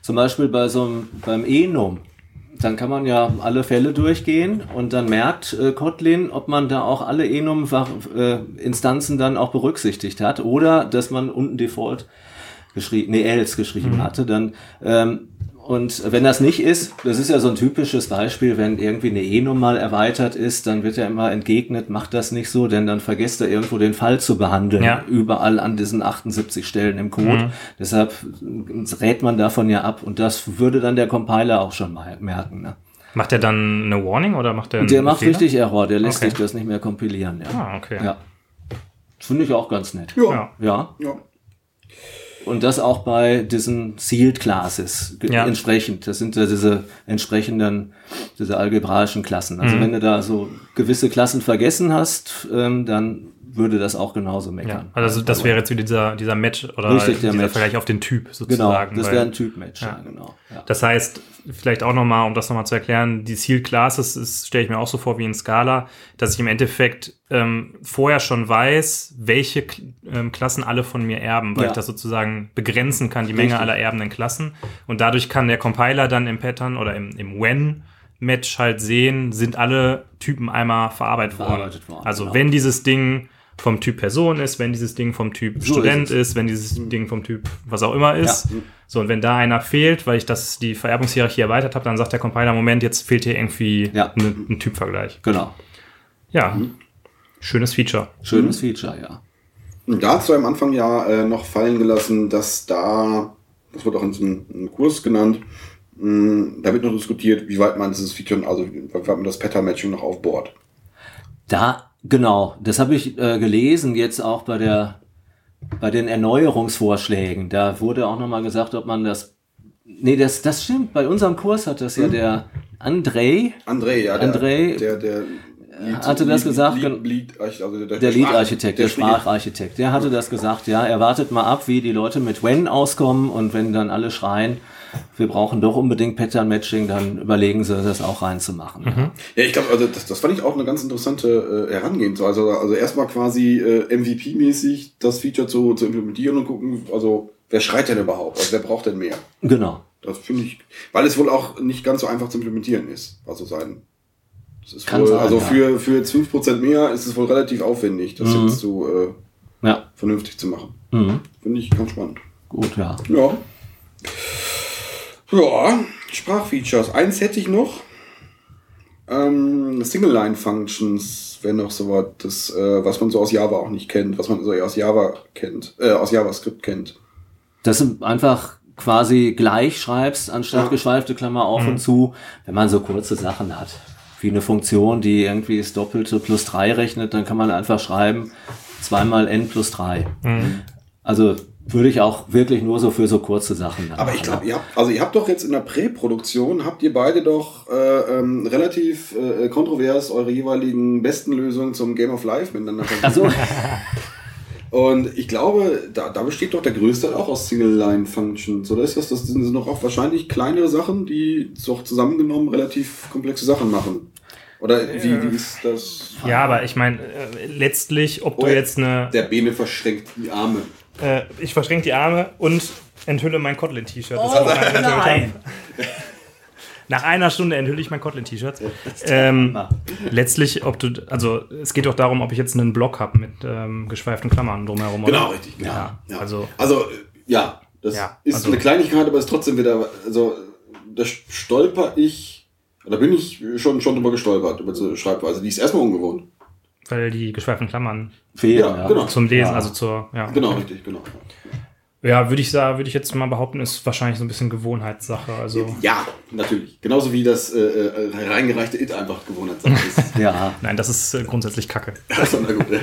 Zum Beispiel bei so einem, beim Enum. Dann kann man ja alle Fälle durchgehen und dann merkt äh, Kotlin, ob man da auch alle Enum-Instanzen dann auch berücksichtigt hat oder dass man unten Default geschrieben, nee, else geschrieben hatte, dann ähm, und wenn das nicht ist, das ist ja so ein typisches Beispiel, wenn irgendwie eine Enum mal erweitert ist, dann wird ja immer entgegnet, macht das nicht so, denn dann vergesst er irgendwo den Fall zu behandeln, Ja. überall an diesen 78 Stellen im Code. Deshalb rät man davon ja ab und das würde dann der Compiler auch schon mal merken. Ne? Macht der dann eine Warning oder macht der einen Der macht Fehler? richtig Error, der lässt Okay. sich das nicht mehr kompilieren. Ja. Ah, okay. ja. Das finde ich auch ganz nett. ja. Ja. Ja. Und das auch bei diesen Sealed Classes Ja. entsprechend. Das sind ja diese entsprechenden, diese algebraischen Klassen. Also wenn du da so gewisse Klassen vergessen hast, ähm, dann würde das auch genauso Ja, meckern. also das wäre jetzt wieder dieser, dieser Match oder Richtig, der dieser Match. Vergleich auf den Typ Genau, sozusagen. das weil- wäre ein Typ-Match. Ja. Ja. genau. Ja. Das heißt, vielleicht auch nochmal, um das nochmal zu erklären, die Sealed Classes stelle ich mir auch so vor wie in Scala, dass ich im Endeffekt ähm, vorher schon weiß, welche ähm, Klassen alle von mir erben, weil Ja. ich das sozusagen begrenzen kann, die Menge Richtig. aller erbenden Klassen. Und dadurch kann der Compiler dann im Pattern oder im, im When Match halt sehen, sind alle Typen einmal verarbeitet worden. Verarbeitet worden, Also genau. wenn dieses Ding vom Typ Person ist, wenn dieses Ding vom Typ So Student ist ist, wenn dieses Ding vom Typ was auch immer ist. Ja. So, und wenn da einer fehlt, weil ich das die Vererbungshierarchie erweitert habe, dann sagt der Compiler, Moment, jetzt fehlt hier irgendwie Ja. ne, ein Typvergleich. Genau. Ja, schönes Feature. Schönes Feature, ja. Und da hast du am Anfang ja äh, noch fallen gelassen, dass da, das wird auch in so einem, einem Kurs genannt, mh, da wird noch diskutiert, wie weit man dieses Feature, also wie weit man das Pattern-Matching noch aufbohrt. Da, genau, das habe ich äh, gelesen, jetzt auch bei der bei den Erneuerungsvorschlägen. Da wurde auch nochmal gesagt, ob man das. Nee, das, das stimmt. Bei unserem Kurs hat das ja der Andrei, André, ja, der, André, der, der Lead- hatte das Lead- gesagt, Lead, Lead, also der, der Lead-Architekt, der Sprach- Spracharchitekt, der hatte das gesagt, ja, er wartet mal ab, wie die Leute mit When auskommen und wenn dann alle schreien, wir brauchen doch unbedingt Pattern-Matching, dann überlegen sie, das auch reinzumachen. Ja, ich glaube, also das, das fand ich auch eine ganz interessante äh, Herangehensweise. Also, also erstmal quasi äh, MVP-mäßig das Feature zu, zu implementieren und gucken, also wer schreit denn überhaupt? Also wer braucht denn mehr? Genau. Das finde ich, weil es wohl auch nicht ganz so einfach zu implementieren ist. Also sein. Das ist Kann wohl, sein, also ja. für, für jetzt 5% mehr ist es wohl relativ aufwendig, das Mhm. jetzt so äh, Ja. vernünftig zu machen. Mhm. Finde ich ganz spannend. Gut, ja. Ja. Ja, Sprachfeatures. Eins hätte ich noch. Ähm, Single-Line-Functions wäre noch so was, das, äh, was man so aus Java auch nicht kennt, was man so aus Java kennt, äh, aus JavaScript kennt. dass du einfach quasi gleich schreibst, anstatt Ja. geschweifte Klammer auf und zu, wenn man so kurze Sachen hat. Wie eine Funktion, die irgendwie das Doppelte plus drei rechnet, dann kann man einfach schreiben, zweimal n plus drei. Also würde ich auch wirklich nur so für so kurze Sachen dann Aber ich machen, glaube, ihr habt, also ihr habt doch jetzt in der Präproduktion, habt ihr beide doch äh, ähm, relativ äh, kontrovers eure jeweiligen besten Lösungen zum Game of Life miteinander verglichen. Also, [LAUGHS] Und ich glaube, da, da besteht doch der größte Teil auch aus Single-Line-Functions, oder ist das? Das sind noch auch wahrscheinlich kleinere Sachen, die doch zusammengenommen relativ komplexe Sachen machen. Oder wie, wie ist das? Ja, aber ich meine, äh, letztlich, ob du Oh ja. jetzt eine. Der Bene verschränkt die Arme. Äh, ich verschränke die Arme und enthülle mein Kotlin-T-Shirt. Oh, nein. [LAUGHS] Nach einer Stunde enthülle ich mein Kotlin-T-Shirt. Ähm, letztlich, ob du, also es geht doch darum, ob ich jetzt einen Block habe mit ähm, geschweiften Klammern drumherum. Genau, oder? richtig. Ja, Ja. also- also ja, das Ja, ist also- eine Kleinigkeit, aber ist trotzdem wieder, also da stolper ich, da bin ich schon, schon drüber gestolpert, über diese Schreibweise. Die ist erstmal ungewohnt. Weil die geschweiften Klammern fehlen, Ja, genau. zum Lesen, Ja. also zur, ja. Genau, richtig, genau. Ja, würde ich sagen, würde ich jetzt mal behaupten, ist wahrscheinlich so ein bisschen Gewohnheitssache. Also, Ja, natürlich. Genauso wie das äh, äh, reingereichte It einfach Gewohnheitssache ist. [LAUGHS] Ja, nein, das ist äh, grundsätzlich Kacke. [LAUGHS] Also, na gut, ja.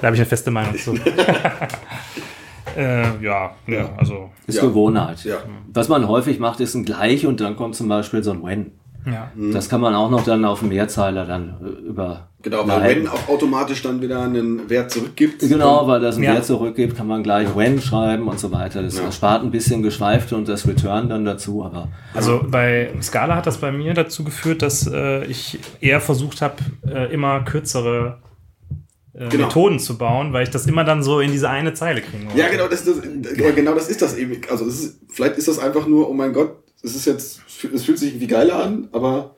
Da habe ich eine feste Meinung zu. [LAUGHS] äh, ja, ja, Ja. also. ist Ja. Gewohnheit. Ja. Was man häufig macht, ist ein Gleich und dann kommt zum Beispiel so ein When. Ja. Das kann man auch noch dann auf dem Mehrzeiler dann äh, über. Genau, weil wenn auch automatisch dann wieder einen Wert zurückgibt. Genau, weil das ein Ja. Wert zurückgibt, kann man gleich when schreiben und so weiter. Das Ja. spart ein bisschen Geschweifte und das Return dann dazu, aber Also bei Scala hat das bei mir dazu geführt, dass äh, ich eher versucht habe, äh, immer kürzere äh, Genau. Methoden zu bauen, weil ich das immer dann so in diese eine Zeile kriegen wollte. Ja, genau, das, das, genau das ist das eben. Also ist, vielleicht ist das einfach nur, oh mein Gott, es ist jetzt, es fühlt sich irgendwie geiler an, aber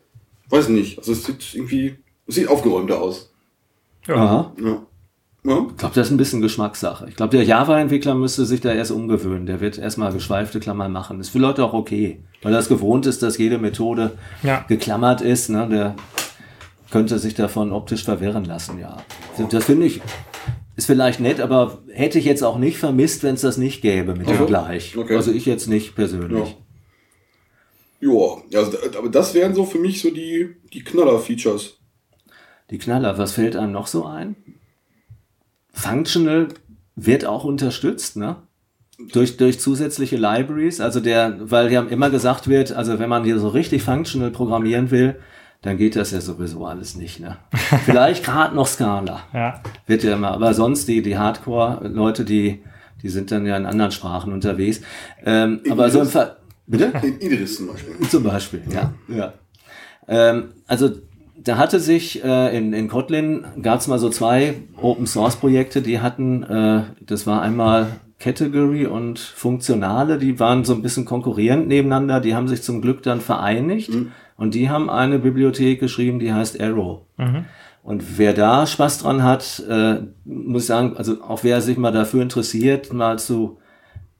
weiß nicht. Also es sieht irgendwie, es sieht aufgeräumter aus. Ja. Aha. Ja. Ja. Ich glaube, das ist ein bisschen Geschmackssache. Ich glaube, der Java-Entwickler müsste sich da erst umgewöhnen. Der wird erstmal geschweifte Klammern machen. Das ist für Leute auch okay, weil das gewohnt ist, dass jede Methode Ja. geklammert ist. Ne? Der könnte sich davon optisch verwirren lassen, ja. Das finde ich, ist vielleicht nett, aber hätte ich jetzt auch nicht vermisst, wenn es das nicht gäbe mit so. dem gleich. Okay. Also ich jetzt nicht persönlich. Ja. Also, aber das wären so für mich so die, die Knaller-Features. Die Knaller, was fällt einem noch so ein? Functional wird auch unterstützt, ne? Durch, durch zusätzliche Libraries, also der, weil ja immer gesagt wird, also wenn man hier so richtig functional programmieren will, dann geht das ja sowieso alles nicht, ne? [LAUGHS] Vielleicht gerade noch Scala. Ja. Wird ja immer, aber sonst die, die Hardcore-Leute, die, die sind dann ja in anderen Sprachen unterwegs. Ähm, aber so im Fall, bitte? [LAUGHS] In Idris zum Beispiel. Zum Beispiel, ja. ja. Ähm, also da hatte sich äh, in, in Kotlin gab es mal so zwei Open Source Projekte, die hatten, äh, das war einmal Category und Funktionale, die waren so ein bisschen konkurrierend nebeneinander, die haben sich zum Glück dann vereinigt und die haben eine Bibliothek geschrieben, die heißt Arrow. Und wer da Spaß dran hat, äh, muss ich sagen, also auch wer sich mal dafür interessiert, mal zu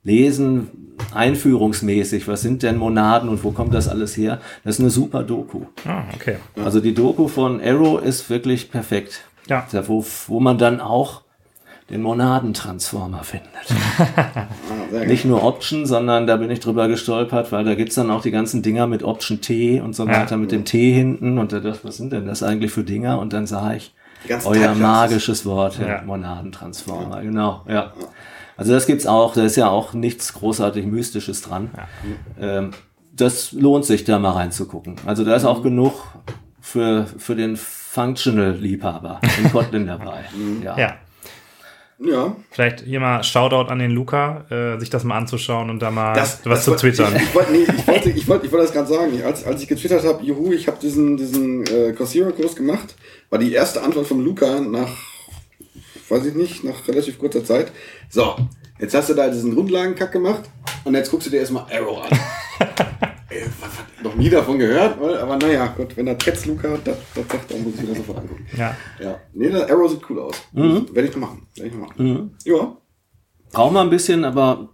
lesen, einführungsmäßig, was sind denn Monaden und wo kommt das alles her? Das ist eine super Doku. Ah, okay. Also die Doku von Arrow ist wirklich perfekt. Ja. Da, wo, wo man dann auch den Monadentransformer findet. [LAUGHS] Ah. Nicht nur Option, sondern da bin ich drüber gestolpert, weil da gibt's dann auch die ganzen Dinger mit Option T und so Ja. weiter, mit dem T hinten. Und da dachte was sind denn das eigentlich für Dinger? Und dann sah ich, euer magisches Wort, ja. Ja. Monadentransformer, genau, ja. Also das gibt's auch, da ist ja auch nichts großartig Mystisches dran. Ähm, das lohnt sich da mal reinzugucken. Also da ist auch genug für, für den Functional-Liebhaber in Kotlin dabei. [LAUGHS] ja. Ja. Ja. Vielleicht hier mal Shoutout an den Luca, äh, sich das mal anzuschauen und da mal was das zu twittern. Ich, ich, wollte, nee, ich, [LAUGHS] wollte, ich, wollte, ich wollte das gerade sagen. Als, als ich getwittert habe, juhu, ich habe diesen, diesen äh, Coursera-Kurs gemacht, war die erste Antwort von Luca nach, weiß ich nicht, nach relativ kurzer Zeit. So, jetzt hast du da diesen Grundlagenkack gemacht und jetzt guckst du dir erstmal Arrow an. [LAUGHS] Ey, noch nie davon gehört, aber naja, Gott, wenn er jetzt Luca das, das sagt, dann muss ich mir das sofort angucken. Ja. Ja, nee, der Arrow sieht cool aus. Werde ich noch machen. Werde ich machen. Ja. Braucht man ein bisschen, aber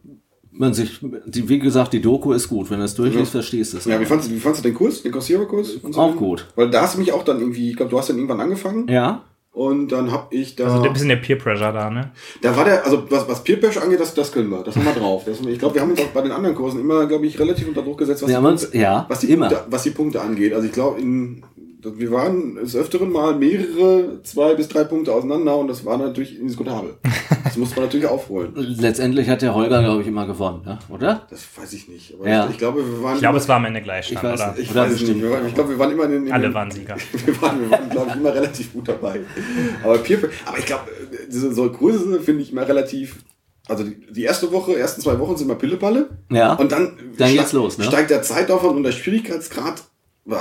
man sich, die, wie gesagt, die Doku ist gut. Wenn du es durchliest, verstehst du es. Ja, wie fandst, du, wie fandst du den Kurs, den Coursera-Kurs? und Auch gut. Weil da hast du mich auch dann irgendwie, ich glaube, du hast dann irgendwann angefangen ja? Und dann hab ich da, Also ein bisschen der Peer Pressure da, ne? da war der, also was, was Peer Pressure angeht, das, das können wir, das haben wir drauf. Das, ich glaube, wir haben uns auch bei den anderen Kursen immer, glaube ich, relativ unter Druck gesetzt, was, Wir die, haben uns- Punkte, ja, was, die immer. Punkte, was die Punkte angeht. Also ich glaube, in wir waren des Öfteren mal mehrere, zwei bis drei Punkte auseinander und das war natürlich indiskutabel. [LAUGHS] Das musste man natürlich aufholen. Letztendlich hat der Holger, glaube ich, immer gewonnen, ne? oder? Das weiß ich nicht. Aber Ja. ich, ich glaube, wir waren. Ich glaube, es war am Ende Gleichstand, Ich weiß oder? Ich Oder weiß es nicht. Wir waren, ich glaube, wir waren immer in den. Alle waren Sieger. [LAUGHS] Wir waren, wir waren glaube ich, immer relativ gut dabei. Aber Peer Aber ich glaube, diese so Kurse finde ich immer relativ. Also die, die erste Woche, ersten zwei Wochen sind immer Pillepalle. Ja. Und dann, Dann steigt- geht's los, ne? steigt der Zeitaufwand und der Schwierigkeitsgrad,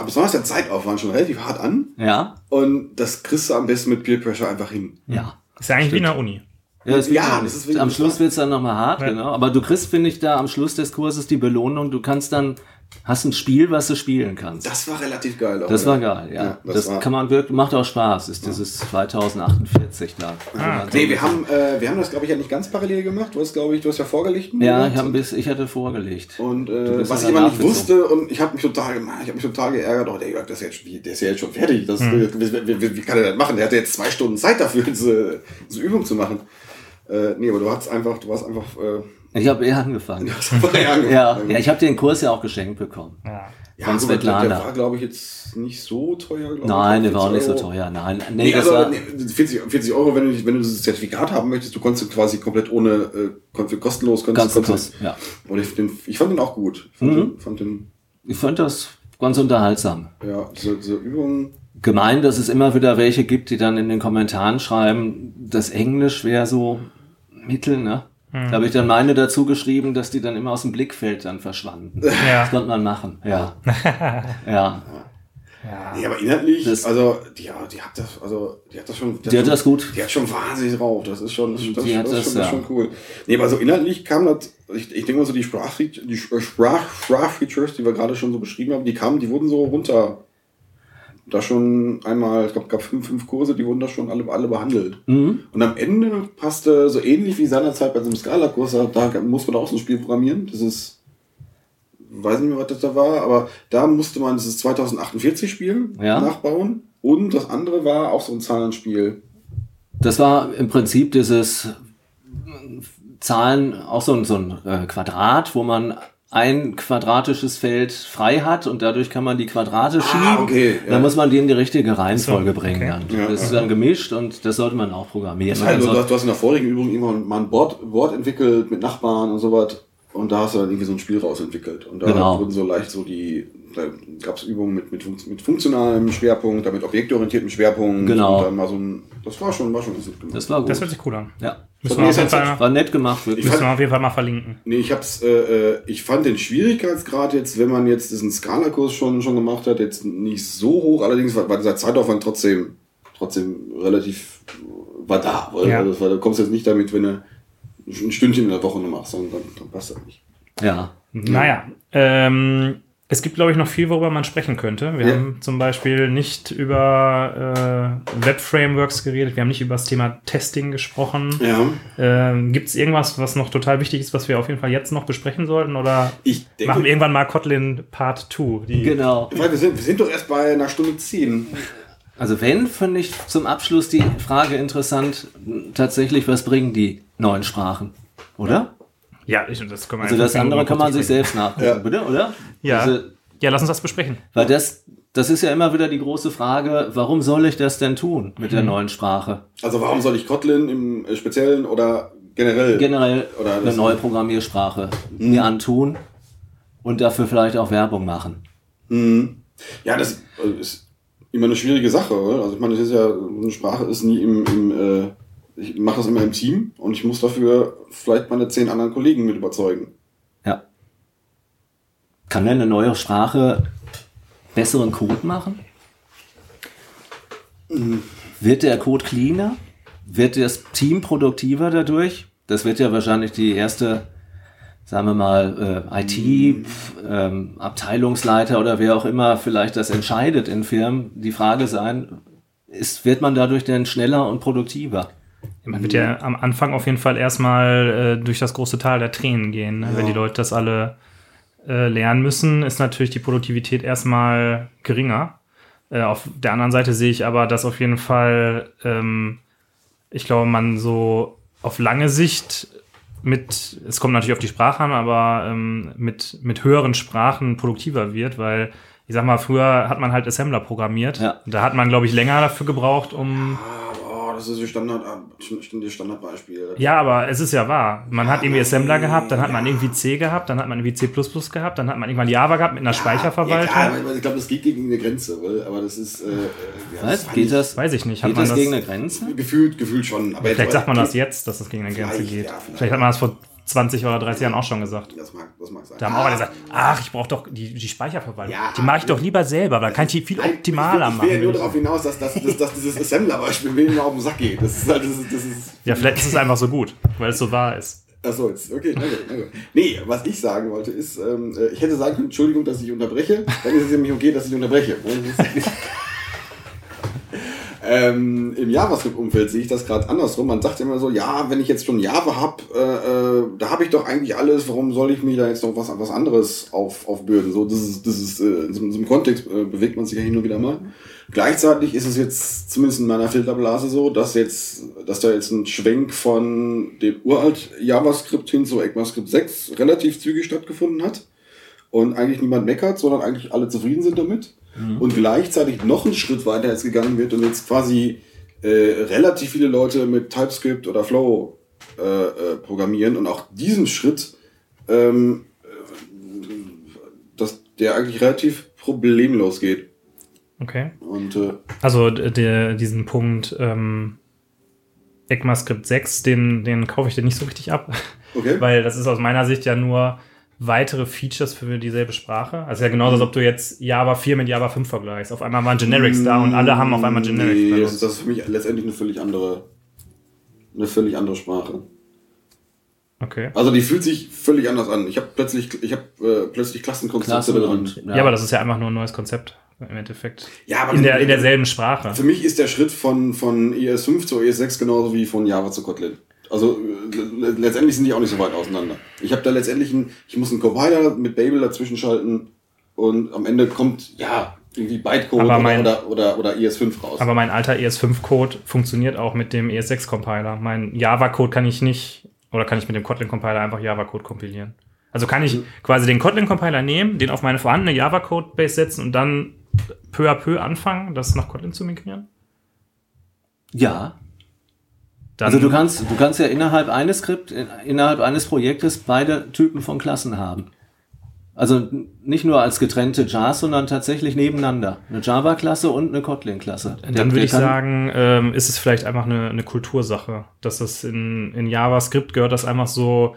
besonders der Zeitaufwand schon relativ hart an. Ja? Und das kriegst du am besten mit Peer Pressure einfach hin. Ja. Ist ja eigentlich wie in der Uni. Ja, das Ja, wird- das ist wirklich am. Schluss wird's dann nochmal hart, Ja. genau. Aber du kriegst, finde ich, da am Schluss des Kurses die Belohnung. Du kannst dann, hast ein Spiel, was du spielen kannst. Das, Das war relativ geil. Auch, war ja. geil, ja. Ja, das das war- kann man wirklich, macht auch Spaß. Ist dieses 2048 da. Ah, man so- Nee, wir haben, äh, wir haben das, glaube ich, ja nicht ganz parallel gemacht. Du hast, glaube ich, du hast ja vorgelegt. ja, ich, hab ein bisschen, ich hatte vorgelegt. Und äh, was ja ich aber nicht wusste, und ich habe mich total, ich habe mich total geärgert, oh, der Jörg, das ist jetzt, wie- der ist ja jetzt schon fertig. Das, Hm. wie, wie, wie, wie kann er das machen? Der hatte jetzt zwei Stunden Zeit dafür, [LAUGHS] diese, diese Übung zu machen. Äh, nee, aber du hast einfach, du warst einfach, äh, Ich habe eher angefangen. du hast einfach [LAUGHS] angefangen. Ja, ja ich habe den Kurs ja auch geschenkt bekommen. Ja. Ja, von Svetlana. der war, glaube ich, jetzt nicht so teuer. Nein, der war auch nicht so 40 Euro. teuer. Nein, nee, Nee, das also war, nee, 40, 40 Euro, wenn du, wenn du das Zertifikat haben möchtest, du konntest quasi komplett ohne, äh, kostenlos, konntest, ganz konntest, kurz. Ja. Und ich, den, ich fand den auch gut. Ich fand, den, fand den, Ich fand das ganz unterhaltsam. Ja, so, so Übungen. Gemein, dass es immer wieder welche gibt, die dann in den Kommentaren schreiben, das Englisch wäre so mittel, ne? Da habe ich dann meine dazu geschrieben, dass die dann immer aus dem Blickfeld dann verschwanden. Ja. Das konnte man machen, [LAUGHS] ja. ja. Nee, aber inhaltlich, Das- also, die, ja, die hat das, also, die hat das schon. Die hat das gut. Die hat schon wahnsinnig drauf. Das ist schon, das, das, Die das, das, schon, das ist ja. schon cool. Nee, aber so inhaltlich kam das, ich, ich denke mal so, die Sprachfeatures, die Sprach, Sprachfeatures, die wir gerade schon so beschrieben haben, die kamen, die wurden so runter. Da schon einmal, ich glaube, gab fünf, fünf Kurse, die wurden da schon alle, alle behandelt. Mhm. Und am Ende passte so ähnlich wie seinerzeit bei so einem Scala-Kurs, da, muss man auch so ein Spiel programmieren. Das ist, weiß nicht mehr, was das da war, aber da musste man dieses 2048 Spiel Ja. nachbauen. Und das andere war auch so ein Zahlenspiel. Das war im Prinzip dieses Zahlen, auch so ein, so ein äh, Quadrat, wo man ein quadratisches Feld frei hat und dadurch kann man die Quadrate schieben. okay, ja. Dann muss man die in die richtige Reihenfolge So, bringen. okay. Dann. Ja, das ist dann gemischt und das sollte man auch programmieren. Also, Also- du, hast, du hast in der vorigen Übung immer mal ein Board, Board entwickelt mit Nachbarn und sowas. Und da hast du dann irgendwie so ein Spiel rausentwickelt. Und da Genau. wurden so leicht so die, da gab es Übungen mit, mit, mit funktionalem Schwerpunkt, damit objektorientiertem Schwerpunkt. Genau. Und dann mal so ein, das war schon, war schon ganz gut gemacht. das war gut. Das hört sich cool an. ja. Müssen wir, auf jeden Fall, War nett gemacht, wirklich. müssen wir auf jeden Fall mal verlinken. Nee, ich hab's, äh, äh, ich fand den Schwierigkeitsgrad jetzt, wenn man jetzt diesen Skala-Kurs schon, schon gemacht hat, jetzt nicht so hoch, allerdings war, war dieser Zeitaufwand trotzdem, trotzdem relativ, war da. Weil, Ja. also, das war, du kommst jetzt nicht damit, wenn du ein Stündchen in der Woche nur machst, sondern dann, dann passt das nicht. Ja. Naja, ähm, es gibt, glaube ich, noch viel, worüber man sprechen könnte. Wir Ja. haben zum Beispiel nicht über äh, Web-Frameworks geredet, wir haben nicht über das Thema Testing gesprochen. Ja. Ähm, gibt es irgendwas, was noch total wichtig ist, was wir auf jeden Fall jetzt noch besprechen sollten? Oder Ich denke, machen wir irgendwann mal Kotlin Part 2? Die Genau. Weil wir, sind, wir sind doch erst bei einer Stunde zehn. Also wenn, finde ich zum Abschluss die Frage interessant, tatsächlich, was bringen die neuen Sprachen? Oder? Ja, ich, das können wir Also das andere kann man sich selbst nachgucken, Ja. bitte, oder? Ja. Also, ja, lass uns das besprechen. weil das, das ist ja immer wieder die große Frage, warum soll ich das denn tun mit Mhm. der neuen Sprache? Also warum soll ich Kotlin im äh, Speziellen oder generell? Generell Oder eine neue Programmiersprache mir antun und dafür vielleicht auch Werbung machen. Mhm. Ja, das äh, ist immer eine schwierige Sache. Oder? Also ich meine, das ist ja, eine Sprache ist nie im, im äh, ich mache das immer im Team und ich muss dafür vielleicht meine zehn anderen Kollegen mit überzeugen. Ja. Kann denn eine neue Sprache besseren Code machen? Wird der Code cleaner? Wird das Team produktiver dadurch? Das wird ja wahrscheinlich die erste, sagen wir mal, äh, IT, ähm, Abteilungsleiter oder wer auch immer vielleicht das entscheidet in Firmen, die Frage sein, ist, wird man dadurch denn schneller und produktiver? Man wird ja am Anfang auf jeden Fall erstmal äh, durch das große Tal der Tränen gehen. Ne? Wenn die Leute das alle äh, lernen müssen, ist natürlich die Produktivität erstmal geringer. Äh, auf der anderen Seite sehe ich aber, dass auf jeden Fall, ähm, ich glaube, man so auf lange Sicht mit, es kommt natürlich auf die Sprache an, aber ähm, mit, mit höheren Sprachen produktiver wird, weil ich sag mal, früher hat man halt Assembler programmiert. Ja. Da hat man, glaube ich, länger dafür gebraucht, um Ah, boah, das ist ein Standard, das Standardbeispiel. Ja, aber es ist ja wahr. Man hat irgendwie Assembler gehabt, dann hat man irgendwie C gehabt, dann hat man irgendwie C gehabt, dann hat man irgendwann Java gehabt mit einer Speicherverwaltung. Ja, klar, aber ich glaube, das geht gegen eine Grenze, weil, aber das ist. Äh, äh, ja, Was? fand Geht das, Weiß ich nicht. Hat geht man das das, gegen eine Grenze? Gefühlt, gefühlt schon. Aber vielleicht sagt man das jetzt, dass es gegen eine Grenze geht. ja, vielleicht. vielleicht hat man das vor 20 oder 30 Jahren auch schon gesagt. Das mag, das mag sein. Da haben auch alle gesagt, ach, ich brauche doch die, die Speicherverwaltung. Ja. die mache ich doch lieber selber, da kann ich die viel optimaler will, ich will ja nur machen. darauf hinaus, dass, dass, dass, dass dieses Assembler-Beispiel mir immer auf den Sack geht. Das ist halt, das ist, das ist Ja, vielleicht ist es einfach so gut, weil es so wahr ist. Achso, jetzt, okay, na gut, na gut. Nee, was ich sagen wollte ist, ähm, äh, ich hätte sagen können, Entschuldigung, dass ich unterbreche, dann ist es nämlich okay, dass ich unterbreche. Ähm, Im JavaScript-Umfeld sehe ich das gerade andersrum. Man sagt immer so, ja, wenn ich jetzt schon Java habe, äh, äh, da habe ich doch eigentlich alles, warum soll ich mir da jetzt noch was, was anderes auf, aufbürden? So, das ist, das ist, äh, in so einem Kontext äh, bewegt man sich ja hin und wieder mal. Gleichzeitig ist es jetzt zumindest in meiner Filterblase so, dass jetzt, dass da jetzt ein Schwenk von dem uralt JavaScript hin zu ECMAScript 6 relativ zügig stattgefunden hat und eigentlich niemand meckert, sondern eigentlich alle zufrieden sind damit. Und gleichzeitig noch einen Schritt weiter jetzt gegangen wird und jetzt quasi äh, relativ viele Leute mit TypeScript oder Flow äh, äh, programmieren und auch diesen Schritt, ähm, äh, dass der eigentlich relativ problemlos geht. Okay. Und äh, Also der, diesen Punkt ähm, ECMAScript 6, den, den kaufe ich dir nicht so richtig ab. okay. [LAUGHS] Weil das ist aus meiner Sicht ja nur weitere Features für dieselbe Sprache. Also ja genauso, als ob du jetzt Java 4 mit Java 5 vergleichst. Auf einmal waren Generics da und alle haben auf einmal Generics Nee, das, benutzt. das ist für mich letztendlich eine völlig andere, eine völlig andere Sprache. Okay. Also die fühlt sich völlig anders an. Ich habe plötzlich, ich habe äh, plötzlich Klassenkonzepte Klasse drin. und, Ja. aber das ist ja einfach nur ein neues Konzept im Endeffekt. Ja, aber In, der, in derselben Sprache. Für mich ist der Schritt von, von ES5 zu ES6 genauso wie von Java zu Kotlin. Also le- letztendlich sind die auch nicht so weit auseinander. Ich habe da letztendlich einen, ich muss einen Compiler mit Babel dazwischen schalten und am Ende kommt, ja, irgendwie Bytecode Aber oder, mein- oder, oder, oder ES5 raus. Aber mein alter ES5-Code funktioniert auch mit dem ES6-Compiler. Mein Java-Code kann ich nicht, oder kann ich mit dem Kotlin-Compiler einfach Java-Code kompilieren. Also kann ich quasi den Kotlin-Compiler nehmen, den auf meine vorhandene Java-Code-Base setzen und dann peu à peu anfangen, das nach Kotlin zu migrieren? Ja, also du kannst, du kannst ja innerhalb eines Skript, in- innerhalb eines Projektes beide Typen von Klassen haben. Also nicht nur als getrennte Jars, sondern tatsächlich nebeneinander. Eine Java-Klasse und eine Kotlin-Klasse. Dann der würde ich sagen, ähm, ist es vielleicht einfach eine, eine Kultursache, dass das in, in JavaScript gehört, das einfach so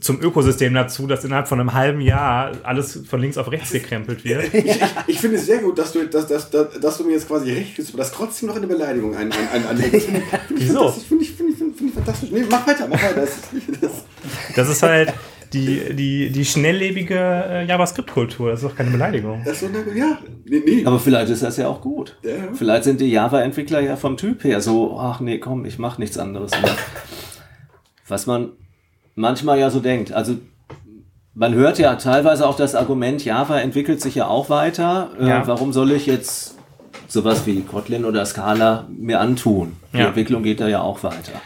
zum Ökosystem dazu, dass innerhalb von einem halben Jahr alles von links auf rechts gekrempelt wird. ich, ich, ich finde es sehr gut, dass du, dass, dass, dass, dass du mir jetzt quasi recht gibst, aber das trotzdem noch eine Beleidigung ein, ein, ein, anlegst. Wieso? fantastisch. Finde ich, fantastisch. Nee, mach weiter, mach weiter. Das, ist- das, Das ist halt die, die, die schnelllebige äh, JavaScript-Kultur. Das ist doch keine Beleidigung. das ist so eine, ja, nee, nee. Aber vielleicht ist das ja auch gut. Ja. Vielleicht sind die Java-Entwickler ja vom Typ her so, ach nee, komm, ich mache nichts anderes mehr. Was man manchmal ja so denkt. Also man hört ja teilweise auch das Argument, Java entwickelt sich ja auch weiter. Äh, Ja. warum soll ich jetzt sowas wie Kotlin oder Scala mir antun? Die Ja. Entwicklung geht da ja auch weiter.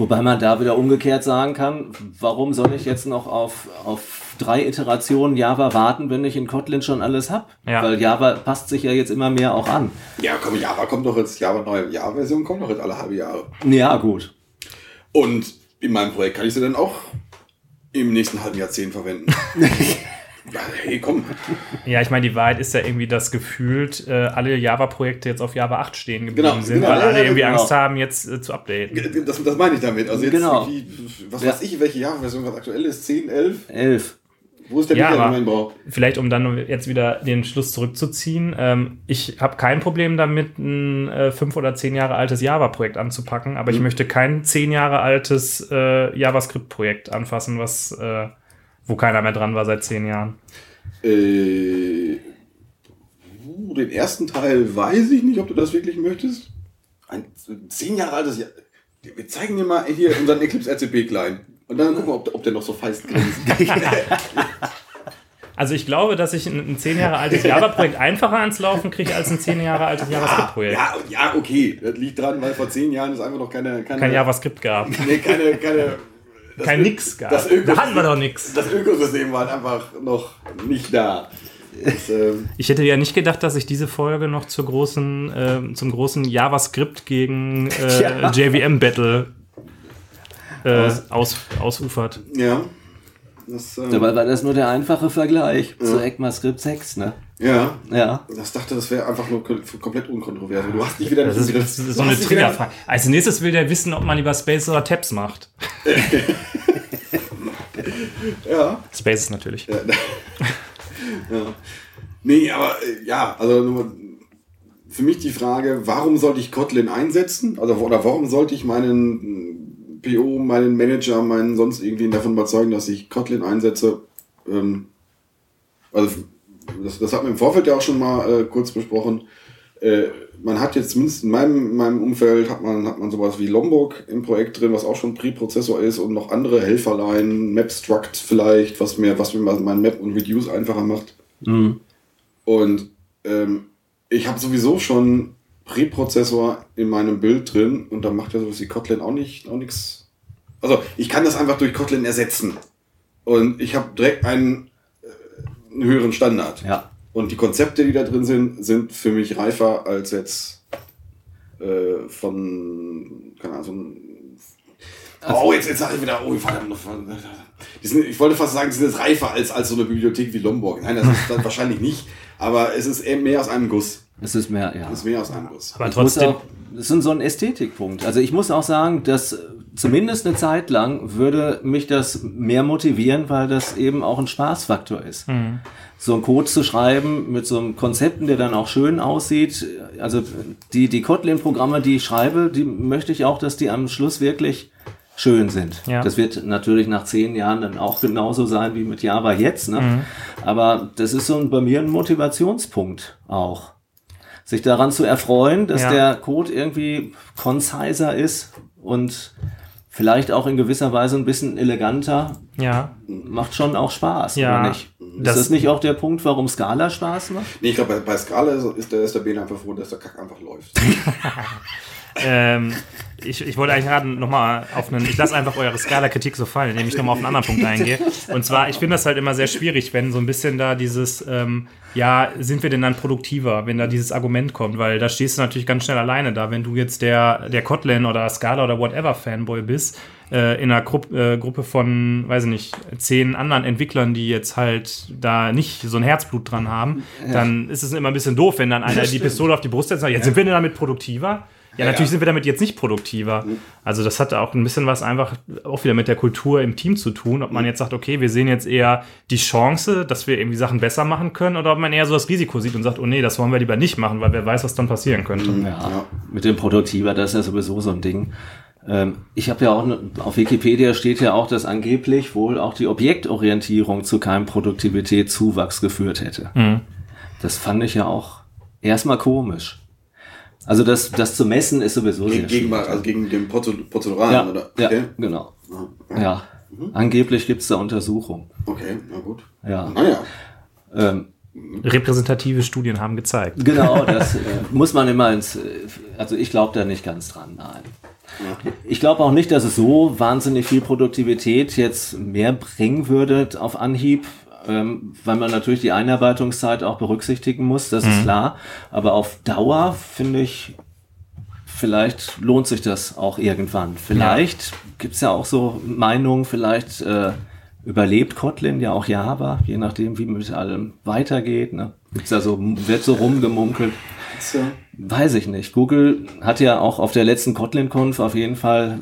Wobei man da wieder umgekehrt sagen kann, warum soll ich jetzt noch auf, auf drei Iterationen Java warten, wenn ich in Kotlin schon alles hab? Ja. Weil Java passt sich ja jetzt immer mehr auch an. Ja, komm, Java kommt doch jetzt, Java neue Java-Version kommt doch jetzt alle halbe Jahre. Ja, gut. Und in meinem Projekt kann ich sie dann auch im nächsten halben Jahrzehnt verwenden. [LAUGHS] ja, hey, komm. Ja, ich meine, die Wahrheit ist ja irgendwie, dass gefühlt äh, alle Java-Projekte jetzt auf Java 8 stehen geblieben Genau, sind, genau, weil ja, alle ja, irgendwie genau. Angst haben, jetzt äh, zu updaten. Das, das meine ich damit. Also jetzt Genau. was Ja. weiß ich, welche Java-Version gerade aktuell ist, 10, 11? Elf. Wo ist der Ja, Michael aber- Weinbau? Vielleicht, um dann jetzt wieder den Schluss zurückzuziehen. Ähm, ich habe kein Problem damit, ein äh, fünf oder zehn Jahre altes Java-Projekt anzupacken, aber Mhm. ich möchte kein zehn Jahre altes äh, JavaScript-Projekt anfassen, was, äh, wo keiner mehr dran war seit zehn Jahren. Äh, uh, den ersten Teil weiß ich nicht, ob du das wirklich möchtest. Ein zehn Jahre altes Jahr. Wir zeigen dir mal hier unseren Eclipse RCP klein. Und dann gucken wir, ob, der- ob der noch so feist grinst. [LAUGHS] Also ich glaube, dass ich ein, zehn Jahre altes Java-Projekt einfacher ans Laufen kriege als ein zehn Jahre altes JavaScript-Projekt. ja, ja, okay. Das liegt dran, weil vor zehn Jahren es einfach noch keine. keine Kein JavaScript gab. Nee, keine. keine Kein Nix gab. Das Da hatten wir doch nix. das Ökosystem war einfach noch nicht da. Das, ähm, Ich hätte ja nicht gedacht, dass ich diese Folge noch zur großen, ähm, zum großen JavaScript gegen äh, [LAUGHS] Ja. JVM-Battle äh, aus, ausufert. ja. Das, ähm, Dabei war das nur der einfache Vergleich zu ECMAScript 6, ne? Ja. Ja. Das dachte, das wäre einfach nur kom- komplett unkontrovers. Du hast nicht wieder Das ist, das ist so eine Triggerfrage. Als nächstes will der wissen, ob man lieber Space oder Tabs macht. [LAUGHS] Ja. Spaces natürlich. [LAUGHS] ja. Nee, aber äh, ja, also nur für mich die Frage, warum sollte ich Kotlin einsetzen? Also oder warum sollte ich meinen PO, meinen Manager, meinen sonst irgendwen davon überzeugen, dass ich Kotlin einsetze? Ähm, also das, das hat man im Vorfeld ja auch schon mal äh, kurz besprochen. Äh, man hat jetzt zumindest in meinem, in meinem Umfeld hat man, hat man sowas wie Lombok im Projekt drin, was auch schon Preprozessor ist und noch andere Helferlein, MapStruct vielleicht, was mir, was mir mein Map und Reduce einfacher macht. Mhm. Und ähm, ich habe sowieso schon Preprozessor in meinem Bild drin und da macht ja sowas wie Kotlin auch nicht auch nichts. Also ich kann das einfach durch Kotlin ersetzen. Und ich habe direkt einen, einen höheren Standard. Ja. Und die Konzepte, die da drin sind, sind für mich reifer als jetzt äh, von, keine Ahnung, so ein oh, jetzt, jetzt sage ich wieder, oh, verdammt. Sind, ich wollte fast sagen, die sind jetzt reifer als, als so eine Bibliothek wie Lombok. Nein, das ist dann [LAUGHS] wahrscheinlich nicht. Aber es ist eher mehr aus einem Guss. Es ist mehr, ja. Es ist mehr aus einem Guss. Aber trotzdem, auch, das ist so ein Ästhetikpunkt. Also ich muss auch sagen, dass zumindest eine Zeit lang würde mich das mehr motivieren, weil das eben auch ein Spaßfaktor ist. So einen Code zu schreiben mit so einem Konzepten, der dann auch schön aussieht. Also die, die Kotlin-Programme, die ich schreibe, die möchte ich auch, dass die am Schluss wirklich schön sind. Ja. Das wird natürlich nach zehn Jahren dann auch genauso sein wie mit Java jetzt. Ne? Aber das ist so ein, bei mir ein Motivationspunkt auch sich daran zu erfreuen, dass Ja. der Code irgendwie conciser ist und vielleicht auch in gewisser Weise ein bisschen eleganter, ja, macht schon auch Spaß, Ja, oder nicht? das- ist das nicht auch der Punkt, warum Scala Spaß macht? Nee, ich glaube, bei, bei Scala ist, ist, der, ist der Bene einfach froh, dass der Kack einfach läuft. [LAUGHS] [LAUGHS] ähm, ich, ich wollte eigentlich gerade nochmal auf einen, ich lasse einfach eure Skala-Kritik so fallen, indem ich nochmal auf einen anderen Punkt eingehe. Und zwar, ich finde das halt immer sehr schwierig, wenn so ein bisschen da dieses, ähm, ja, sind wir denn dann produktiver, wenn da dieses Argument kommt, weil da stehst du natürlich ganz schnell alleine da, wenn du jetzt der, der Kotlin oder Scala oder whatever Fanboy bist, äh, in einer Grupp, äh, Gruppe von, weiß ich nicht, zehn anderen Entwicklern, die jetzt halt da nicht so ein Herzblut dran haben, dann ist es immer ein bisschen doof, wenn dann einer die Pistole auf die Brust setzt und sagt, jetzt sind wir denn damit produktiver? Ja, Ja, natürlich ja. sind wir damit jetzt nicht produktiver. Also das hat auch ein bisschen was einfach auch wieder mit der Kultur im Team zu tun. Ob man jetzt sagt, okay, wir sehen jetzt eher die Chance, dass wir irgendwie Sachen besser machen können, oder ob man eher so das Risiko sieht und sagt, oh nee, das wollen wir lieber nicht machen, weil wer weiß, was dann passieren könnte. Ja, mit dem Produktiver, das ist ja sowieso so ein Ding. Ähm, ich habe ja auch, ne, auf Wikipedia steht ja auch, dass angeblich wohl auch die Objektorientierung zu keinem Produktivitätszuwachs geführt hätte. Mhm. Das fand ich ja auch erstmal komisch. Also das, das zu messen ist sowieso Gegen, gegen, also gegen den Prozeduralen, ja, oder? ja, Okay. genau. Ja, angeblich gibt's da Untersuchungen. okay, na gut. Ja, Naja. ähm, Repräsentative Studien haben gezeigt. Genau, [LAUGHS] das äh, muss man immer ins. äh, Also ich glaube da nicht ganz dran, nein. Ich glaube auch nicht, dass es so wahnsinnig viel Produktivität jetzt mehr bringen würde auf Anhieb, ähm, weil man natürlich die Einarbeitungszeit auch berücksichtigen muss, das ist klar. Aber auf Dauer finde ich, vielleicht lohnt sich das auch irgendwann. Vielleicht gibt's ja auch so Meinungen, vielleicht äh, überlebt Kotlin ja auch Java, je nachdem, wie mit allem weitergeht. Ne? Gibt's ja so, wird so rumgemunkelt. So. Weiß ich nicht. Google hat ja auch auf der letzten Kotlin-Conf auf jeden Fall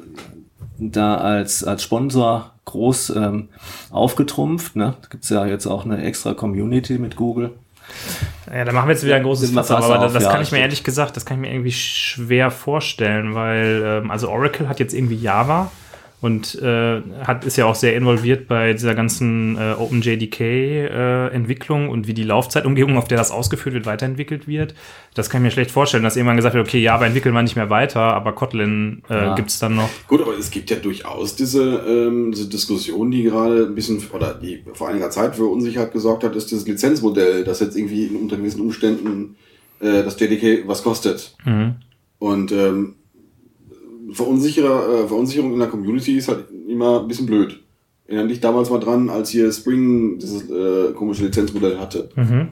da als, als Sponsor groß ähm, aufgetrumpft. Ne? Da gibt's ja jetzt auch eine extra Community mit Google. Ja, da machen wir jetzt wieder ein großes Fass aber auf, das ja, kann ich mir ehrlich gesagt, das kann ich mir irgendwie schwer vorstellen, weil ähm, also Oracle hat jetzt irgendwie Java und äh, hat ist ja auch sehr involviert bei dieser ganzen äh, OpenJDK äh, Entwicklung und wie die Laufzeitumgebung, auf der das ausgeführt wird, weiterentwickelt wird. Das kann ich mir schlecht vorstellen, dass irgendwann gesagt wird, okay, Java entwickeln wir nicht mehr weiter, aber Kotlin äh, Ja. gibt's dann noch. Gut, aber es gibt ja durchaus diese, ähm, diese Diskussion, die gerade ein bisschen, oder die vor einiger Zeit für Unsicherheit gesorgt hat, ist dieses Lizenzmodell, das jetzt irgendwie in unter gewissen Umständen äh, das JDK was kostet. Mhm. Und ähm, Verunsicherer, äh, Verunsicherung in der Community ist halt immer ein bisschen blöd. Erinnere dich damals mal dran, als hier Spring dieses äh, komische Lizenzmodell hatte. Mhm.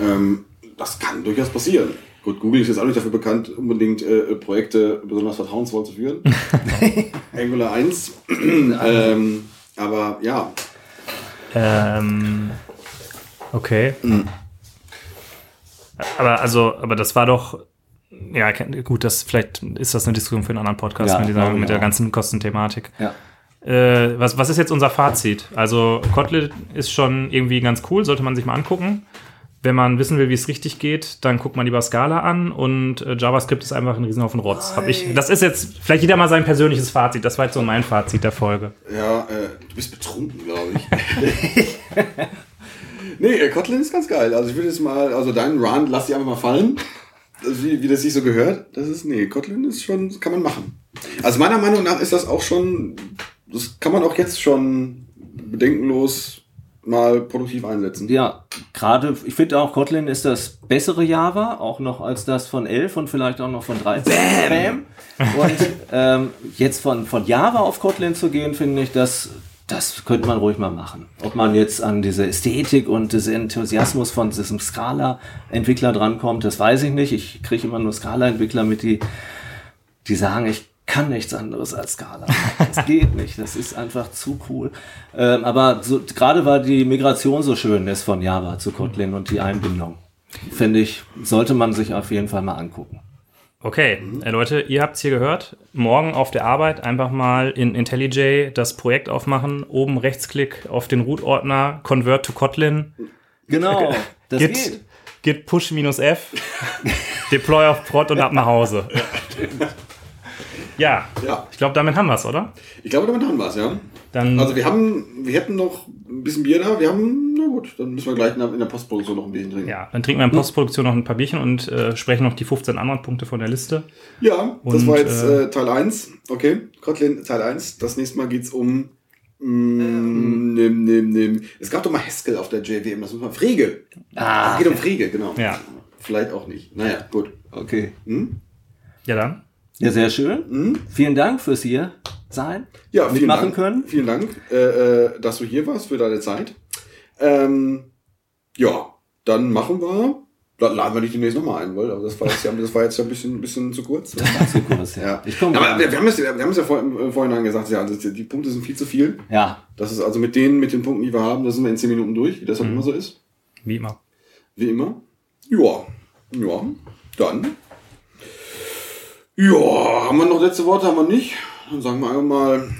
Ähm, das kann durchaus passieren. Gut, Google ist jetzt auch nicht dafür bekannt, unbedingt äh, Projekte besonders vertrauensvoll zu führen. [LAUGHS] Angular 1. [CLEARS THROAT] ähm, aber ja, Ähm, okay. Aber also, aber das war doch. Ja, gut, das vielleicht ist das eine Diskussion für einen anderen Podcast Ja, mit, dieser, ich mit der ganzen Kostenthematik. Ja. Äh, was, was ist jetzt unser Fazit? Also Kotlin ist schon irgendwie ganz cool, sollte man sich mal angucken. Wenn man wissen will, wie es richtig geht, dann guckt man lieber Scala an und äh, JavaScript ist einfach ein Riesenhaufen Rotz. Hab ich, das ist jetzt vielleicht jeder mal sein persönliches Fazit. Das war jetzt so mein Fazit der Folge. ja, äh, du bist betrunken, glaube ich. [LAUGHS] nee, äh, Kotlin ist ganz geil. Also ich würde jetzt mal, also deinen Run, lass dich einfach mal fallen. Das, wie, wie das sich so gehört. Das ist, nee, Kotlin ist schon, kann man machen. Also meiner Meinung nach ist das auch schon, das kann man auch jetzt schon bedenkenlos mal produktiv einsetzen. Ja, gerade, ich finde auch Kotlin ist das bessere Java, auch noch als das von 11 und vielleicht auch noch von 13. Bam! Und ähm, jetzt von, von Java auf Kotlin zu gehen, finde ich, das, das könnte man ruhig mal machen. Ob man jetzt an diese Ästhetik und diesen Enthusiasmus von diesem Scala-Entwickler drankommt, das weiß ich nicht. Ich kriege immer nur Scala-Entwickler mit, die, die sagen, ich kann nichts anderes als Scala. Das [LAUGHS] geht nicht. Das ist einfach zu cool. Ähm, aber so, gerade war die Migration so schön ist von Java zu Kotlin und die Einbindung. Finde ich, sollte man sich auf jeden Fall mal angucken. Okay, äh, Leute, ihr habt's hier gehört. Morgen auf der Arbeit einfach mal in IntelliJ das Projekt aufmachen, oben Rechtsklick auf den Root-Ordner, Convert to Kotlin, Genau. Das git, geht. git push minus F, [LAUGHS] deploy auf Prod und ab nach Hause. Ja, Ja. ich glaube, damit haben wir's, oder? Ich glaube, damit haben wir es, ja. Dann Also wir haben, wir hätten noch ein bisschen Bier da. Wir haben, na gut, dann müssen wir gleich in der, der Postproduktion noch ein bisschen trinken. Ja, dann trinken wir in Postproduktion noch ein paar Bierchen und äh, sprechen noch die 15 anderen Punkte von der Liste. Ja, das Und, war jetzt äh, äh, Teil 1. Okay, Kotlin Teil 1. Das nächste Mal geht's um. Mm, nimm, nimm, nimm. Es gab doch mal Haskell auf der JWM, das muss man. Frege. Ah, Es geht um Frege, genau. Ja. Vielleicht auch nicht. Naja, gut. okay. Ja, dann. Ja, sehr schön. Vielen Dank fürs hier sein. Ja, vielen Dank. können. Vielen Dank, äh, äh, dass du hier warst für deine Zeit. Ähm, ja, dann machen wir. la- Laden wir dich demnächst nochmal ein, weil aber das war jetzt ja, das war jetzt ja ein bisschen, ein bisschen zu kurz. Zu kurz, ja. Ja. Ich komme. Aber wir, wir, haben es, wir haben es ja vor, im Vorhinein gesagt, ja, also die Punkte sind viel zu viel. ja, Das ist also mit denen, mit den Punkten, die wir haben, da sind wir in 10 Minuten durch, wie das halt immer so ist. Wie immer. Wie immer. Ja. Ja. Dann. Ja, haben wir noch letzte Worte? Haben wir nicht. Dann sagen wir einmal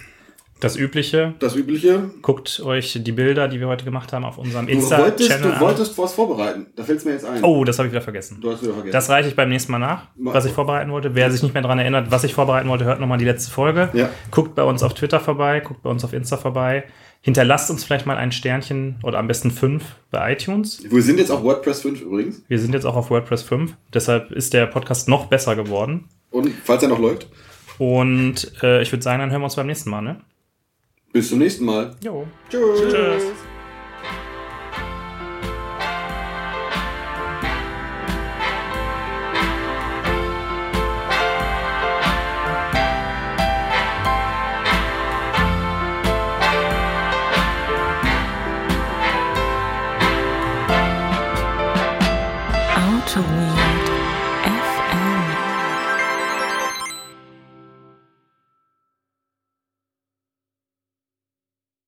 Das Übliche. das Übliche. Guckt euch die Bilder, die wir heute gemacht haben, auf unserem Du wolltest, Insta-Channel du wolltest was vorbereiten. Da fällt es mir jetzt ein. Oh, das habe ich wieder vergessen. Du hast wieder vergessen. Das reiche ich beim nächsten Mal nach, was ich vorbereiten wollte. Wer sich nicht mehr daran erinnert, was ich vorbereiten wollte, hört nochmal die letzte Folge. Ja. Guckt bei uns auf Twitter vorbei, guckt bei uns auf Insta vorbei. Hinterlasst uns vielleicht mal ein Sternchen oder am besten fünf bei iTunes. Wir sind jetzt auf WordPress 5 übrigens. Wir sind jetzt auch auf WordPress 5, deshalb ist der Podcast noch besser geworden. Und falls er noch läuft, Und äh, ich würde sagen, dann hören wir uns beim nächsten Mal, ne? bis zum nächsten Mal. Jo. Tschüss. Tschüss.